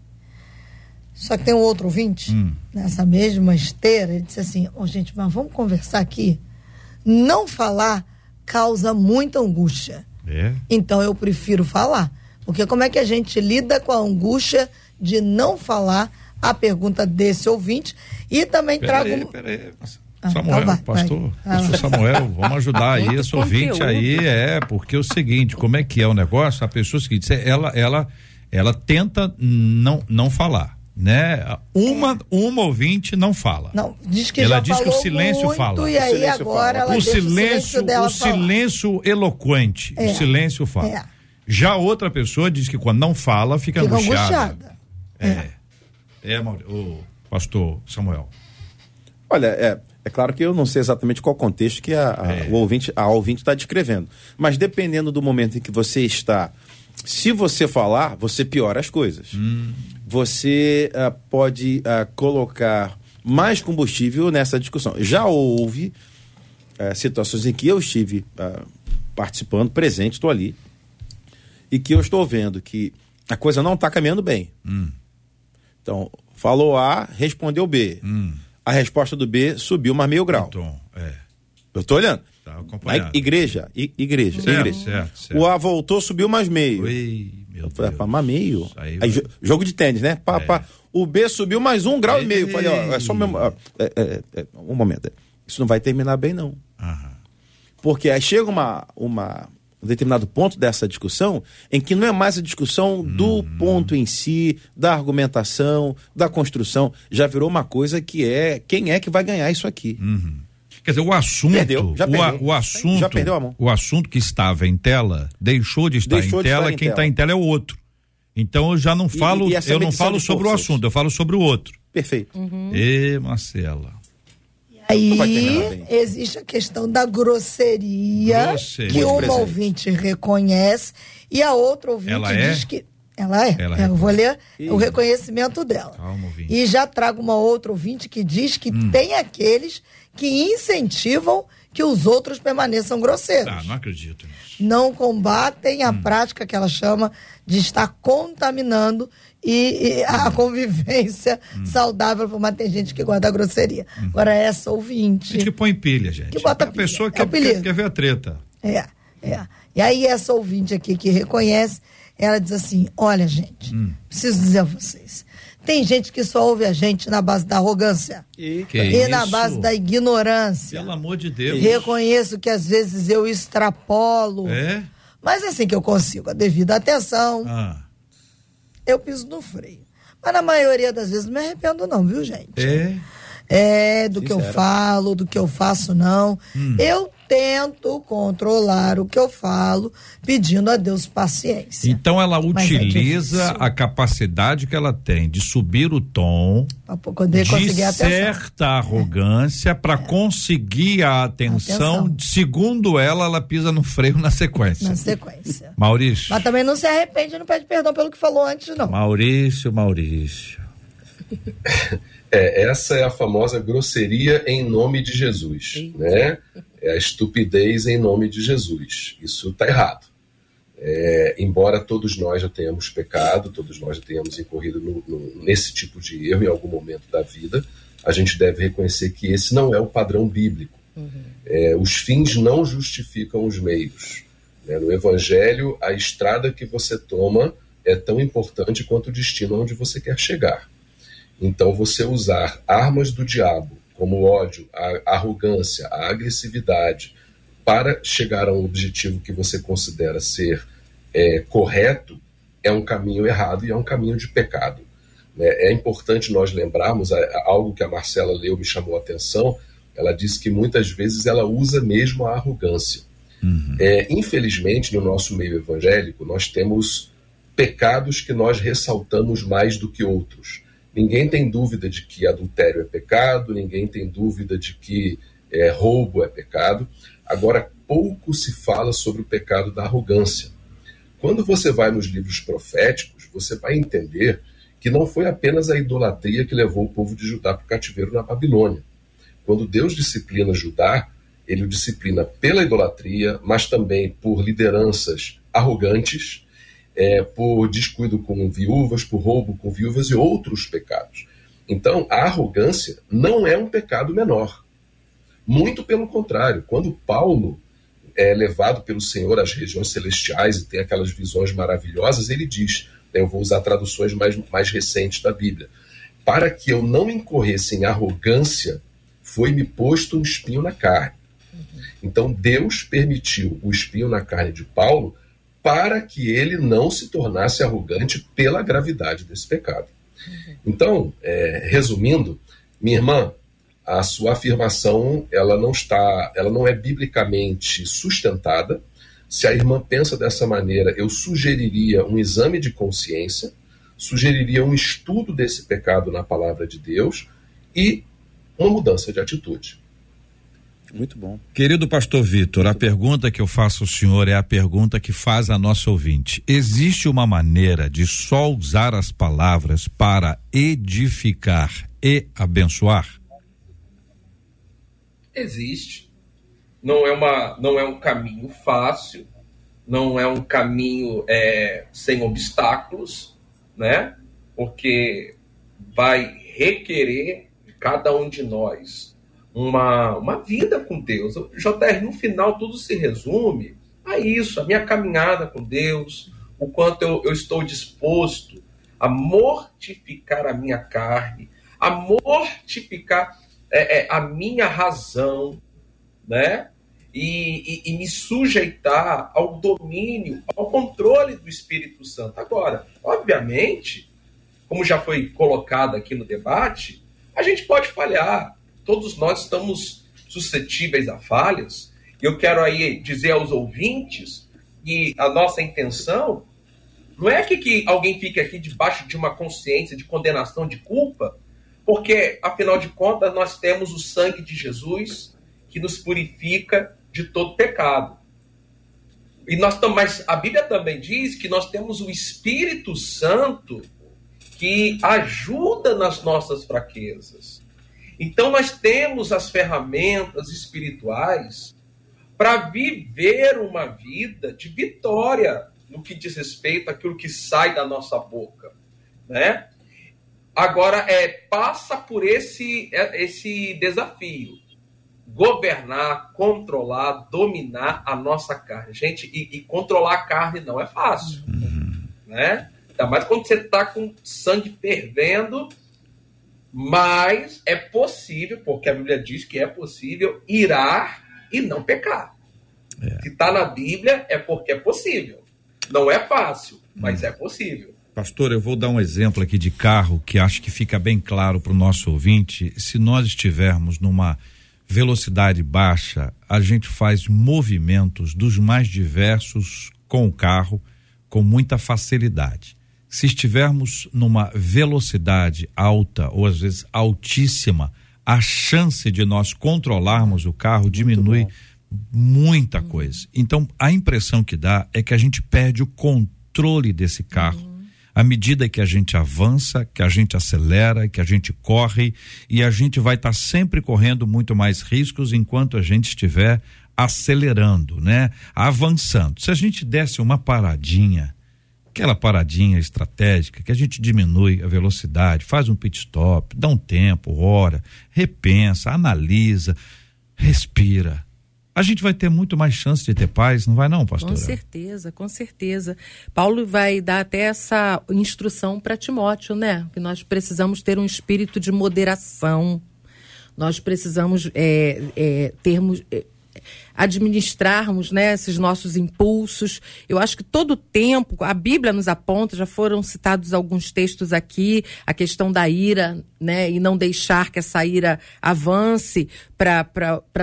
Só que tem um outro ouvinte hum. nessa mesma esteira, ele disse assim: "Ô oh, gente, mas vamos conversar aqui. Não falar causa muita angústia. É. Então eu prefiro falar, porque como é que a gente lida com a angústia de não falar?" A pergunta desse ouvinte e também pera trago aí, pera aí. Samuel, então vai, pastor, vai. Ah. pastor Samuel, vamos ajudar aí esse ouvinte aí, é, porque é o seguinte, como é que é o negócio? A pessoa seguinte, ela, ela, ela tenta não, não falar, né? Uma, uma ouvinte não fala. Não, diz que ela já diz que o silêncio muito, fala. E aí agora ela o silêncio, o silêncio, o silêncio eloquente, é, o silêncio fala. É. Já outra pessoa diz que quando não fala fica, fica angustiada. angustiada. É. É, é o pastor Samuel. Olha, é, é claro que eu não sei exatamente qual contexto que a, a é. o ouvinte a ouvinte está descrevendo, mas dependendo do momento em que você está, se você falar, você piora as coisas. Hum. Você uh, pode uh, colocar mais combustível nessa discussão. Já houve uh, situações em que eu estive participando, presente, estou ali, e que eu estou vendo que a coisa não está caminhando bem. Hum. Então, falou A, respondeu B. Hum a resposta do B subiu mais meio grau. Então, é. Eu tô olhando. Tá igreja, igreja, certo, igreja. Certo, certo. O A voltou, subiu mais meio. Ui, meu Deus. Falei, mais meio. Aí, aí, jogo de tênis, né? Pá, é. pá. O B subiu mais um grau Ei. e meio. Falei, ó, é só mesmo. Ó, é, é, é, um momento. Isso não vai terminar bem, não. Aham. Porque aí chega uma, uma um determinado ponto dessa discussão em que não é mais a discussão do Uhum. ponto em si, da argumentação, da construção. Já virou uma coisa que é quem é que vai ganhar isso aqui. Quer dizer, o assunto, Perdeu, já o, perdeu. o assunto, Já perdeu a mão. o assunto que estava em tela deixou de estar Deixou em de tela. estar em quem está em tela é o outro. Então eu já não falo, e essa eu não falo sobre o forças? assunto, eu falo sobre o outro. Perfeito. Ê, Marcela. Aí existe a questão da grosseria, Grosseria. que uma presente. ouvinte reconhece e a outra ouvinte Ela é? diz que. Ela é. Ela eu vou ler Ih. o reconhecimento dela. Calma. E já trago uma outra ouvinte que diz que Hum. tem aqueles que incentivam que os outros permaneçam grosseiros. Ah, não acredito nisso. Não combatem Hum. a prática que ela chama de estar contaminando e, e a *laughs* convivência Hum. saudável, mas tem gente que guarda grosseria. Agora, essa ouvinte. Gente que põe pilha, gente. Que bota a pessoa pilha. É quer, quer, quer ver a treta. É, é. E aí, essa ouvinte aqui que reconhece, ela diz assim: olha, gente, Hum. preciso dizer a vocês. Tem gente que só ouve a gente na base da arrogância E Que e na isso? base da ignorância. Pelo amor de Deus. Reconheço que às vezes eu extrapolo, É? mas assim que eu consigo a devida atenção, Ah, eu piso no freio. Mas na maioria das vezes não me arrependo, não, viu, gente? é. É, do que eu falo, do que eu faço, não. Hum. Eu tento controlar o que eu falo, pedindo a Deus paciência. Então ela é utiliza difícil. a capacidade que ela tem de subir o tom, de certa arrogância para conseguir a atenção. Atenção. Segundo ela, ela pisa no freio na sequência. Na sequência. Maurício. Mas também não se arrepende, não pede perdão pelo que falou antes, não. Maurício, Maurício. *laughs* É, essa é a famosa grosseria em nome de Jesus, né? É a estupidez em nome de Jesus. Isso está errado. É, embora todos nós já tenhamos pecado, todos nós já tenhamos incorrido no- no- nesse tipo de erro em algum momento da vida, a gente deve reconhecer que esse não é o padrão bíblico. É, os fins não justificam os meios. né? No Evangelho, a estrada que você toma é tão importante quanto o destino onde você quer chegar. Então, você usar armas do diabo, como o ódio, a arrogância, a agressividade, para chegar a um objetivo que você considera ser é, correto, é um caminho errado e é um caminho de pecado. né? É importante nós lembrarmos a- algo que a Marcela leu me chamou a atenção. Ela disse que muitas vezes ela usa mesmo a arrogância. É, infelizmente, no nosso meio evangélico, nós temos pecados que nós ressaltamos mais do que outros. Ninguém tem dúvida de que adultério é pecado, ninguém tem dúvida de que é, roubo é pecado. Agora, pouco se fala sobre o pecado da arrogância. Quando você vai nos livros proféticos, você vai entender que não foi apenas a idolatria que levou o povo de Judá para o cativeiro na Babilônia. Quando Deus disciplina Judá, ele o disciplina pela idolatria, mas também por lideranças arrogantes, é, por descuido com viúvas, por roubo com viúvas e outros pecados. Então, a arrogância não é um pecado menor. Muito pelo contrário, quando Paulo é levado pelo Senhor às regiões celestiais e tem aquelas visões maravilhosas, ele diz: né, eu vou usar traduções mais, mais recentes da Bíblia. Para que eu não incorresse em arrogância, foi-me posto um espinho na carne. Então Deus permitiu o espinho na carne de Paulo para que ele não se tornasse arrogante pela gravidade desse pecado. Então, é, resumindo, minha irmã, a sua afirmação ela não está, ela não é biblicamente sustentada. Se a irmã pensa dessa maneira, eu sugeriria um exame de consciência, sugeriria um estudo desse pecado na palavra de Deus e uma mudança de atitude. Muito bom. Querido pastor Vitor, a pergunta que eu faço ao senhor é a pergunta que faz a nossa ouvinte. Existe uma maneira de só usar as palavras para edificar e abençoar? Existe. Não é, uma, não é um caminho fácil, não é um caminho é, sem obstáculos, né? Porque vai requerer de cada um de nós uma, uma vida com Deus. JR, no final, tudo se resume a isso, a minha caminhada com Deus, o quanto eu, eu estou disposto a mortificar a minha carne, a mortificar é, é, a minha razão, né? e, e, e, me sujeitar ao domínio, ao controle do Espírito Santo. Agora, obviamente, como já foi colocado aqui no debate, a gente pode falhar. Todos nós estamos suscetíveis a falhas. Eu quero aí dizer aos ouvintes que a nossa intenção não é que, que alguém fique aqui debaixo de uma consciência de condenação de culpa, porque, afinal de contas, nós temos o sangue de Jesus que nos purifica de todo pecado. E nós mas a Bíblia também diz que nós temos o Espírito Santo que ajuda nas nossas fraquezas. Então nós temos as ferramentas espirituais para viver uma vida de vitória no que diz respeito àquilo que sai da nossa boca, né? Agora é passa por esse esse desafio governar, controlar, dominar a nossa carne. Gente, e, e controlar a carne não é fácil, uhum. né? Ainda mais quando você está com sangue fervendo, mas é possível, porque a Bíblia diz que é possível irar e não pecar. É. Se está na Bíblia, é porque é possível. Não é fácil, mas hum. é possível. Pastor, eu vou dar um exemplo aqui de carro que acho que fica bem claro para o nosso ouvinte. Se nós estivermos numa velocidade baixa, a gente faz movimentos dos mais diversos com o carro com muita facilidade. Se estivermos numa velocidade alta ou às vezes altíssima, a chance de nós controlarmos o carro diminui muita coisa. Então, a impressão que dá é que a gente perde o controle desse carro. Uhum à medida que a gente avança, que a gente acelera, que a gente corre e a gente vai estar tá sempre correndo muito mais riscos enquanto a gente estiver acelerando, né? Avançando. Se a gente desse uma paradinha, aquela paradinha estratégica, que a gente diminui a velocidade, faz um pit stop, dá um tempo, ora, repensa, analisa, respira a gente vai ter muito mais chance de ter paz, não vai não, pastor? Com certeza, com certeza. Paulo vai dar até essa instrução para Timóteo, né? Que nós precisamos ter um espírito de moderação. Nós precisamos é, é, termos é, administrarmos né, esses nossos impulsos. Eu acho que todo o tempo, a Bíblia nos aponta, já foram citados alguns textos aqui, a questão da ira, né, e não deixar que essa ira avance para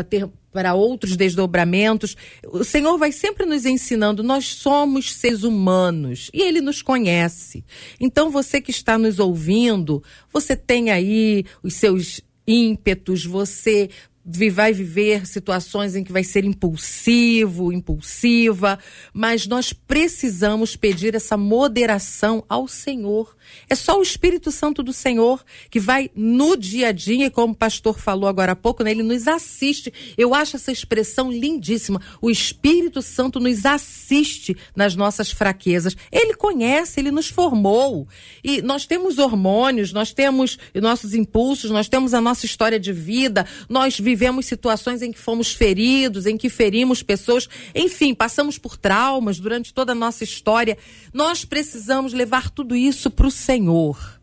ter para outros desdobramentos. O Senhor vai sempre nos ensinando, nós somos seres humanos e Ele nos conhece. Então, você que está nos ouvindo, você tem aí os seus ímpetos, você vai viver situações em que vai ser impulsivo, impulsiva, mas nós precisamos pedir essa moderação ao Senhor. É só o Espírito Santo do Senhor que vai no dia a dia, como o pastor falou agora há pouco, né? ele nos assiste. Eu acho essa expressão lindíssima. O Espírito Santo nos assiste nas nossas fraquezas. Ele conhece, ele nos formou. E nós temos hormônios, nós temos nossos impulsos, nós temos a nossa história de vida, nós vivemos situações em que fomos feridos, em que ferimos pessoas, enfim, passamos por traumas durante toda a nossa história. Nós precisamos levar tudo isso para o Senhor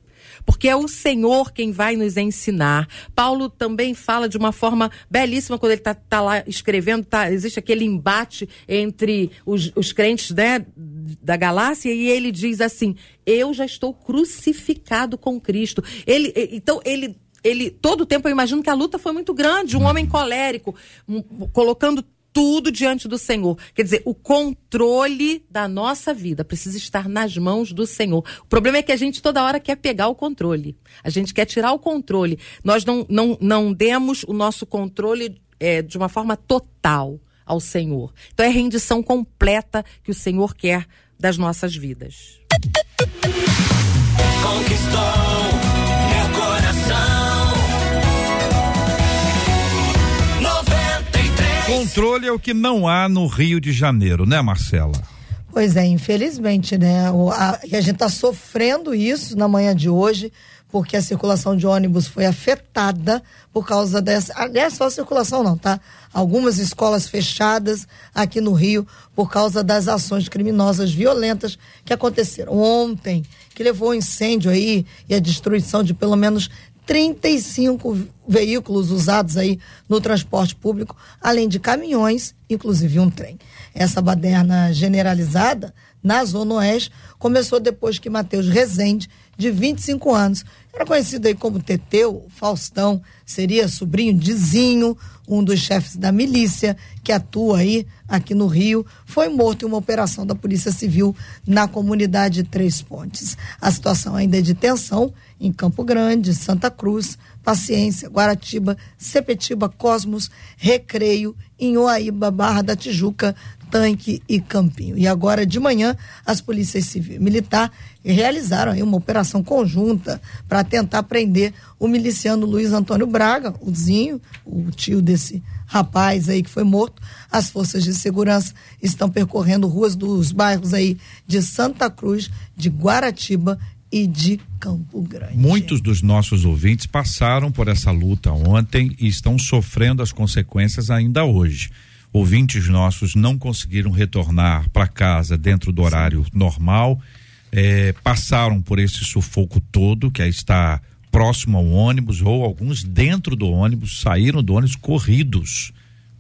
porque é o Senhor quem vai nos ensinar. Paulo também fala de uma forma belíssima quando ele está tá lá escrevendo, tá, existe aquele embate entre os, os crentes né, da Galácia e ele diz assim: Eu já estou crucificado com Cristo. Ele, então ele ele todo o tempo eu imagino que a luta foi muito grande, um homem colérico, um, colocando tudo diante do Senhor. Quer dizer, o controle da nossa vida precisa estar nas mãos do Senhor. O problema é que a gente toda hora quer pegar o controle. A gente quer tirar o controle. Nós não, não, não demos o nosso controle é, de uma forma total ao Senhor. Então é rendição completa que o Senhor quer das nossas vidas. Conquistou Controle é o que não há no Rio de Janeiro, né, Marcela? Pois é, infelizmente, né? O, a, e a gente está sofrendo isso na manhã de hoje, porque a circulação de ônibus foi afetada por causa dessa. Aliás, só a circulação não, tá? Algumas escolas fechadas aqui no Rio por causa das ações criminosas violentas que aconteceram ontem, que levou ao incêndio aí e a destruição de pelo menos 35 veículos usados aí no transporte público, além de caminhões, inclusive um trem. Essa baderna generalizada na Zona Oeste começou depois que Matheus Rezende, de 25 anos, era conhecido aí como Teteu, Faustão, seria sobrinho de Zinho, um dos chefes da milícia que atua aí aqui no Rio, foi morto em uma operação da Polícia Civil na comunidade Três Pontes. A situação ainda é de tensão em Campo Grande, Santa Cruz, Paciência, Guaratiba, Sepetiba, Cosmos, Recreio, Inhoaíba, Barra da Tijuca, Tanque e Campinho. E agora de manhã, as polícias civil e militar realizaram uma operação conjunta para tentar prender o miliciano Luiz Antônio Braga, o Zinho, o tio desse rapaz aí que foi morto. As forças de segurança estão percorrendo ruas dos bairros aí de Santa Cruz, de Guaratiba e de Campo Grande. Muitos dos nossos ouvintes passaram por essa luta ontem e estão sofrendo as consequências ainda hoje. Ouvintes nossos não conseguiram retornar para casa dentro do horário normal, eh, passaram por esse sufoco todo, que é estar próximo ao ônibus, ou alguns dentro do ônibus, saíram do ônibus corridos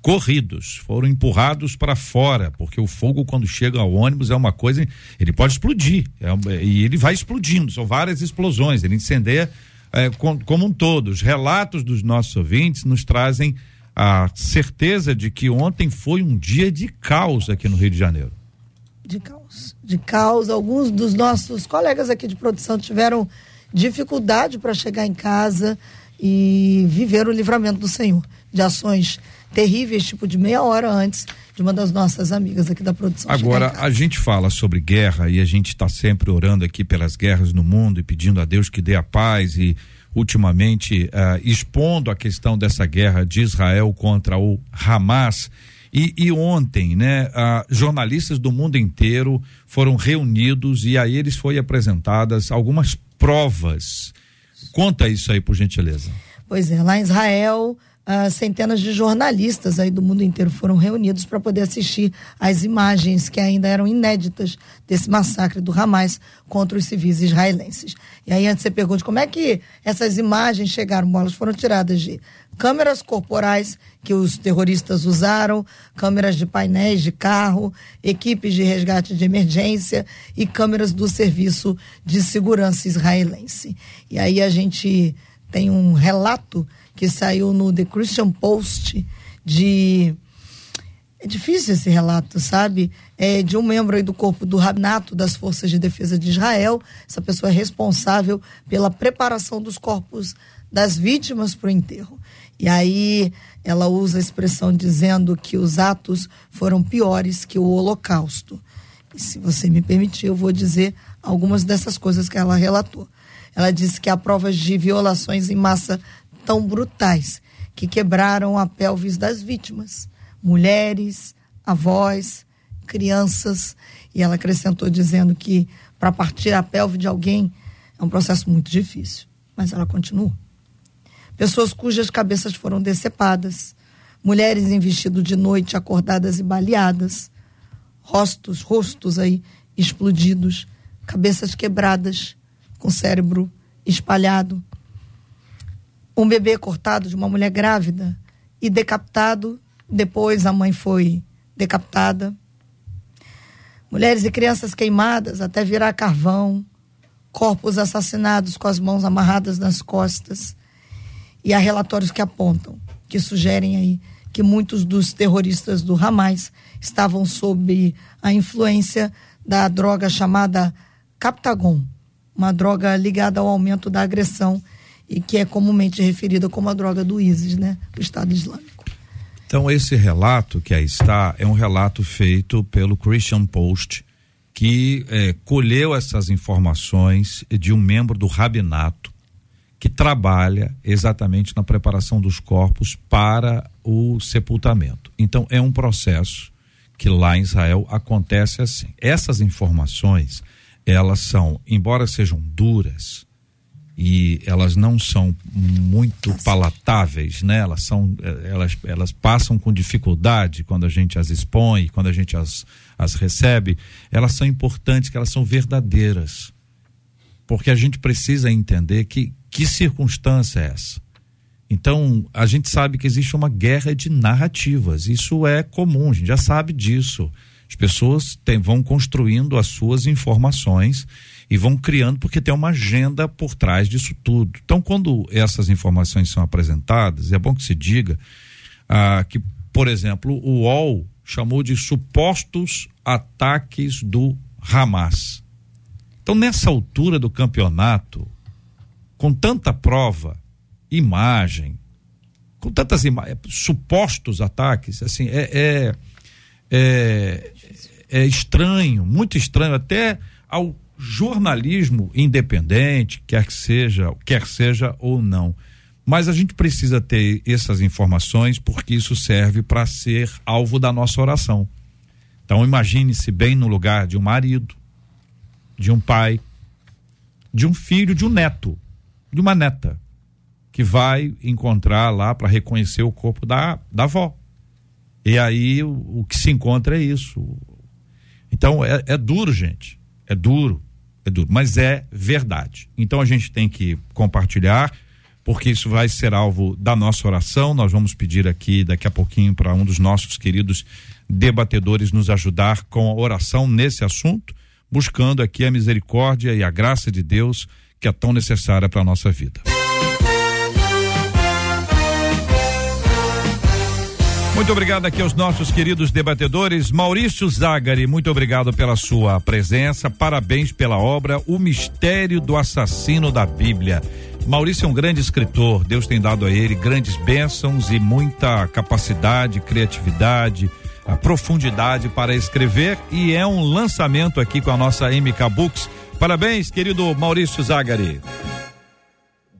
corridos, foram empurrados para fora, porque o fogo quando chega ao ônibus é uma coisa, ele pode explodir, é, e ele vai explodindo, são várias explosões, ele incendeia é, com, como um todo. Os relatos dos nossos ouvintes nos trazem a certeza de que ontem foi um dia de caos aqui no Rio de Janeiro. De caos, de caos. Alguns dos nossos colegas aqui de produção tiveram dificuldade para chegar em casa e viver o livramento do Senhor de ações terríveis, tipo de meia hora antes de uma das nossas amigas aqui da produção. Agora, a gente fala sobre guerra e a gente está sempre orando aqui pelas guerras no mundo e pedindo a Deus que dê a paz e ultimamente uh, expondo a questão dessa guerra de Israel contra o Hamas. E, e ontem, né, uh, jornalistas do mundo inteiro foram reunidos e a eles foi apresentadas algumas provas. Conta isso aí, por gentileza. Pois é, lá em Israel, uh, centenas de jornalistas aí do mundo inteiro foram reunidos para poder assistir às imagens que ainda eram inéditas desse massacre do Hamas contra os civis israelenses. E aí antes você pergunta como é que essas imagens chegaram? Elas foram tiradas de câmeras corporais que os terroristas usaram, câmeras de painéis de carro, equipes de resgate de emergência e câmeras do serviço de segurança israelense. E aí a gente tem um relato que saiu no The Christian Post de é difícil esse relato, sabe? É de um membro aí do corpo do Rabinato das Forças de Defesa de Israel. Essa pessoa é responsável pela preparação dos corpos das vítimas para o enterro. E aí ela usa a expressão dizendo que os atos foram piores que o Holocausto. E se você me permitir, eu vou dizer algumas dessas coisas que ela relatou. Ela disse que há provas de violações em massa tão brutais que quebraram a pelvis das vítimas, mulheres, avós, crianças. E ela acrescentou dizendo que para partir a pelve de alguém é um processo muito difícil. Mas ela continua. Pessoas cujas cabeças foram decepadas, mulheres em vestido de noite acordadas e baleadas, rostos, rostos aí explodidos, cabeças quebradas, com cérebro espalhado, um bebê cortado de uma mulher grávida e decapitado. Depois a mãe foi decapitada. Mulheres e crianças queimadas até virar carvão. Corpos assassinados com as mãos amarradas nas costas. E há relatórios que apontam, que sugerem aí que muitos dos terroristas do Hamas estavam sob a influência da droga chamada Captagon, uma droga ligada ao aumento da agressão e que é comumente referida como a droga do ISIS, né, do Estado Islâmico. Então esse relato que aí está é um relato feito pelo Christian Post que é, colheu essas informações de um membro do rabinato que trabalha exatamente na preparação dos corpos para o sepultamento. Então é um processo que lá em Israel acontece assim. Essas informações, elas são, embora sejam duras, e elas não são muito palatáveis, né? Elas são, eh, elas, elas passam com dificuldade quando a gente as expõe, quando a gente as, as recebe. Elas são importantes, que elas são verdadeiras, porque a gente precisa entender que Que circunstância é essa? Então, a gente sabe que existe uma guerra de narrativas. Isso é comum, a gente já sabe disso. As pessoas tem, vão construindo as suas informações e vão criando porque tem uma agenda por trás disso tudo. Então, quando essas informações são apresentadas, é bom que se diga ah, que, por exemplo, o UOL chamou de supostos ataques do Hamas. Então, nessa altura do campeonato, com tanta prova, imagem, com tantas imagens, supostos ataques, assim, é, é, é, é estranho, muito estranho, até ao jornalismo independente, quer que seja, quer seja ou não. Mas a gente precisa ter essas informações porque isso serve para ser alvo da nossa oração. Então imagine-se bem no lugar de um marido, de um pai, de um filho, de um neto, de uma neta, que vai encontrar lá para reconhecer o corpo da, da avó. E aí o, o que se encontra é isso. Então é, é duro, gente. É duro é duro, mas é verdade. Então a gente tem que compartilhar, porque isso vai ser alvo da nossa oração. Nós vamos pedir aqui daqui a pouquinho para um dos nossos queridos debatedores nos ajudar com a oração nesse assunto, buscando aqui a misericórdia e a graça de Deus que é tão necessária para a nossa vida. Muito obrigado aqui aos nossos queridos debatedores. Maurício Zagari, muito obrigado pela sua presença. Parabéns pela obra O Mistério do Assassino da Bíblia. Maurício é um grande escritor. Deus tem dado a ele grandes bênçãos e muita capacidade, criatividade, a profundidade para escrever e é um lançamento aqui com a nossa MK Books. Parabéns, querido Maurício Zagari.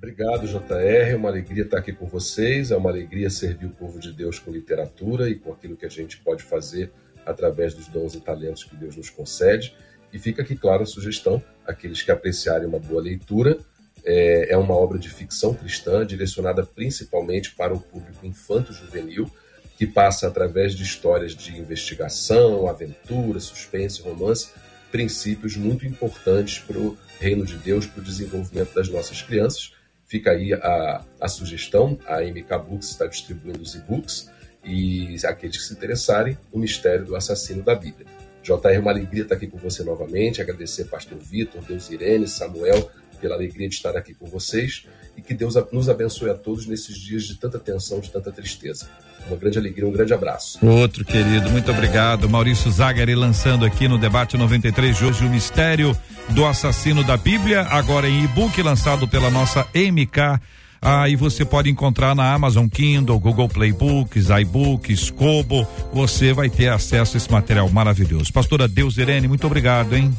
Obrigado, JR. É uma alegria estar aqui com vocês. É uma alegria servir o povo de Deus com literatura e com aquilo que a gente pode fazer através dos dons e talentos que Deus nos concede. E fica aqui, claro, a sugestão: aqueles que apreciarem uma boa leitura. É, é uma obra de ficção cristã direcionada principalmente para o público infanto-juvenil, que passa através de histórias de investigação, aventura, suspense, romance, princípios muito importantes para o reino de Deus, para o desenvolvimento das nossas crianças Fica aí a, a sugestão, a MK Books está distribuindo os e-books e aqueles que se interessarem, o mistério do assassino da Bíblia. JR, é uma alegria estar aqui com você novamente, agradecer Pastor Vitor, Deus Irene, Samuel, pela alegria de estar aqui com vocês e que Deus nos abençoe a todos nesses dias de tanta tensão, de tanta tristeza. Uma grande alegria, um grande abraço. Outro querido, muito obrigado. Maurício Zagari lançando aqui no debate 93 de hoje o mistério do assassino da Bíblia, agora em e-book lançado pela nossa MK. Aí ah, você pode encontrar na Amazon Kindle, Google Play Books, iBooks, Kobo. Você vai ter acesso a esse material maravilhoso. Pastora Deus Irene, muito obrigado, hein?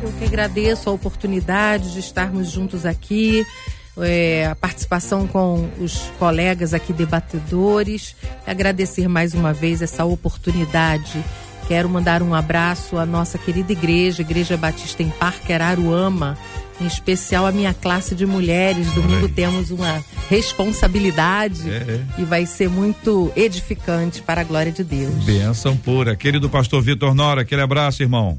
Eu que agradeço a oportunidade de estarmos juntos aqui. É, a participação com os colegas aqui debatedores. Agradecer mais uma vez essa oportunidade Quero mandar um abraço à nossa querida igreja, Igreja Batista em Parque Araruama, em especial a minha classe de mulheres. Domingo temos uma responsabilidade é, é. e vai ser muito edificante para a glória de Deus. Benção pura. Querido pastor Vitor Nora, aquele abraço, irmão.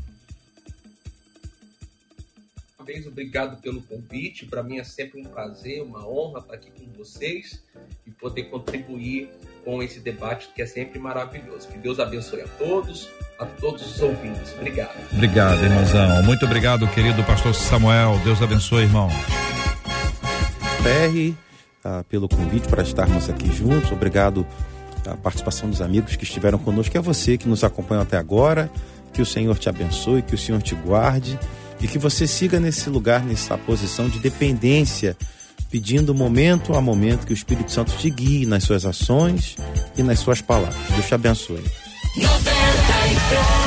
Parabéns, obrigado pelo convite. Para mim é sempre um prazer, uma honra estar aqui com vocês e poder contribuir com esse debate que é sempre maravilhoso. Que Deus abençoe a todos, a todos os ouvintes. Obrigado. Obrigado, irmãozão. Muito obrigado, querido pastor Samuel. Deus abençoe, irmão. PR, ah, pelo convite para estarmos aqui juntos. Obrigado a participação dos amigos que estiveram conosco, que é você que nos acompanhou até agora. Que o Senhor te abençoe, que o Senhor te guarde e que você siga nesse lugar, nessa posição de dependência pedindo momento a momento que o Espírito Santo te guie nas suas ações e nas suas palavras. Deus te abençoe. 93.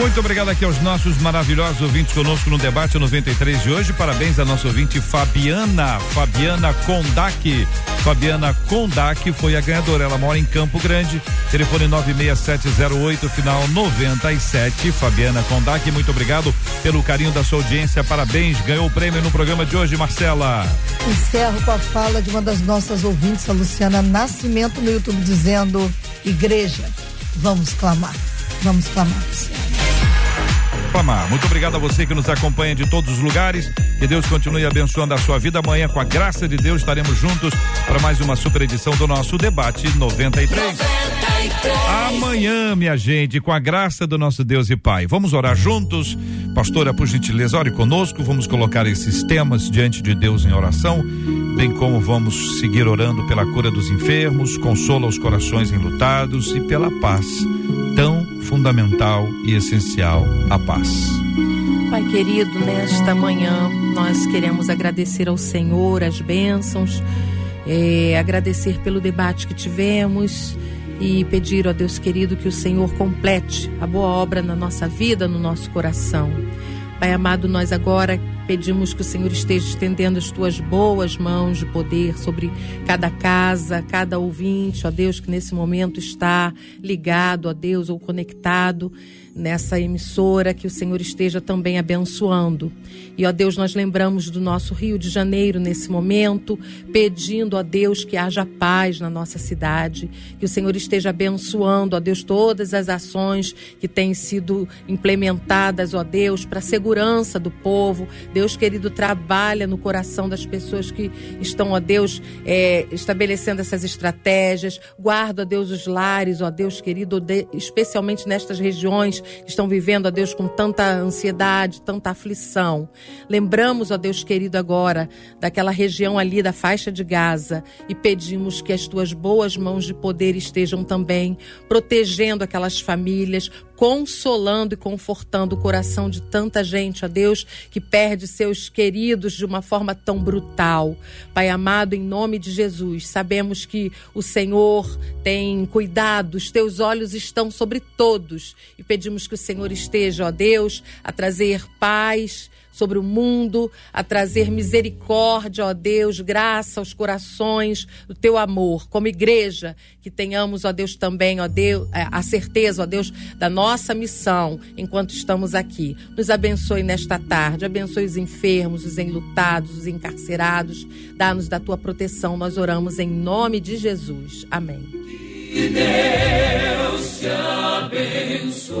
Muito obrigado aqui aos nossos maravilhosos ouvintes conosco no debate 93 de hoje. Parabéns à nossa ouvinte Fabiana, Fabiana Kondak. Fabiana Kondak foi a ganhadora. Ela mora em Campo Grande. Telefone 96708 final 97. Fabiana Kondak, muito obrigado pelo carinho da sua audiência. Parabéns, ganhou o prêmio no programa de hoje, Marcela. Encerro com a fala de uma das nossas ouvintes, a Luciana Nascimento, no YouTube, dizendo: Igreja, vamos clamar. Vamos clamar, proclamar. Muito obrigado a você que nos acompanha de todos os lugares. Que Deus continue abençoando a sua vida. Amanhã, com a graça de Deus, estaremos juntos para mais uma super edição do nosso debate 93. 93. Amanhã, minha gente, com a graça do nosso Deus e Pai. Vamos orar juntos. Pastora, por gentileza, ore conosco. Vamos colocar esses temas diante de Deus em oração, bem como vamos seguir orando pela cura dos enfermos, consola os corações enlutados e pela paz tão fundamental e essencial a paz. Pai querido, nesta manhã nós queremos agradecer ao Senhor as bênçãos, é, agradecer pelo debate que tivemos e pedir ao Deus querido que o Senhor complete a boa obra na nossa vida, no nosso coração. Pai amado, nós agora pedimos que o Senhor esteja estendendo as tuas boas mãos de poder sobre cada casa, cada ouvinte, ó Deus, que nesse momento está ligado, ó Deus, ou conectado nessa emissora, que o Senhor esteja também abençoando. E, ó Deus, nós lembramos do nosso Rio de Janeiro nesse momento, pedindo, ó Deus, que haja paz na nossa cidade, que o Senhor esteja abençoando, ó Deus, todas as ações que têm sido implementadas, ó Deus, para a segurança do povo. Deus querido, trabalha no coração das pessoas que estão, ó Deus, é, estabelecendo essas estratégias. Guarda, ó Deus, os lares, ó Deus querido, especialmente nestas regiões que estão vivendo, ó Deus, com tanta ansiedade, tanta aflição. Lembramos, ó Deus querido, agora daquela região ali da faixa de Gaza e pedimos que as tuas boas mãos de poder estejam também protegendo aquelas famílias, consolando e confortando o coração de tanta gente, ó Deus, que perde seus queridos de uma forma tão brutal. Pai amado, em nome de Jesus, sabemos que o Senhor tem cuidado, os teus olhos estão sobre todos e pedimos que o Senhor esteja, ó Deus, a trazer paz sobre o mundo, a trazer misericórdia, ó Deus, graça aos corações do teu amor. Como igreja, que tenhamos, ó Deus, também, ó Deus, é, a certeza, ó Deus, da nossa missão enquanto estamos aqui. Nos abençoe nesta tarde, abençoe os enfermos, os enlutados, os encarcerados. Dá-nos da tua proteção. Nós oramos em nome de Jesus. Amém. Que Deus te abençoe.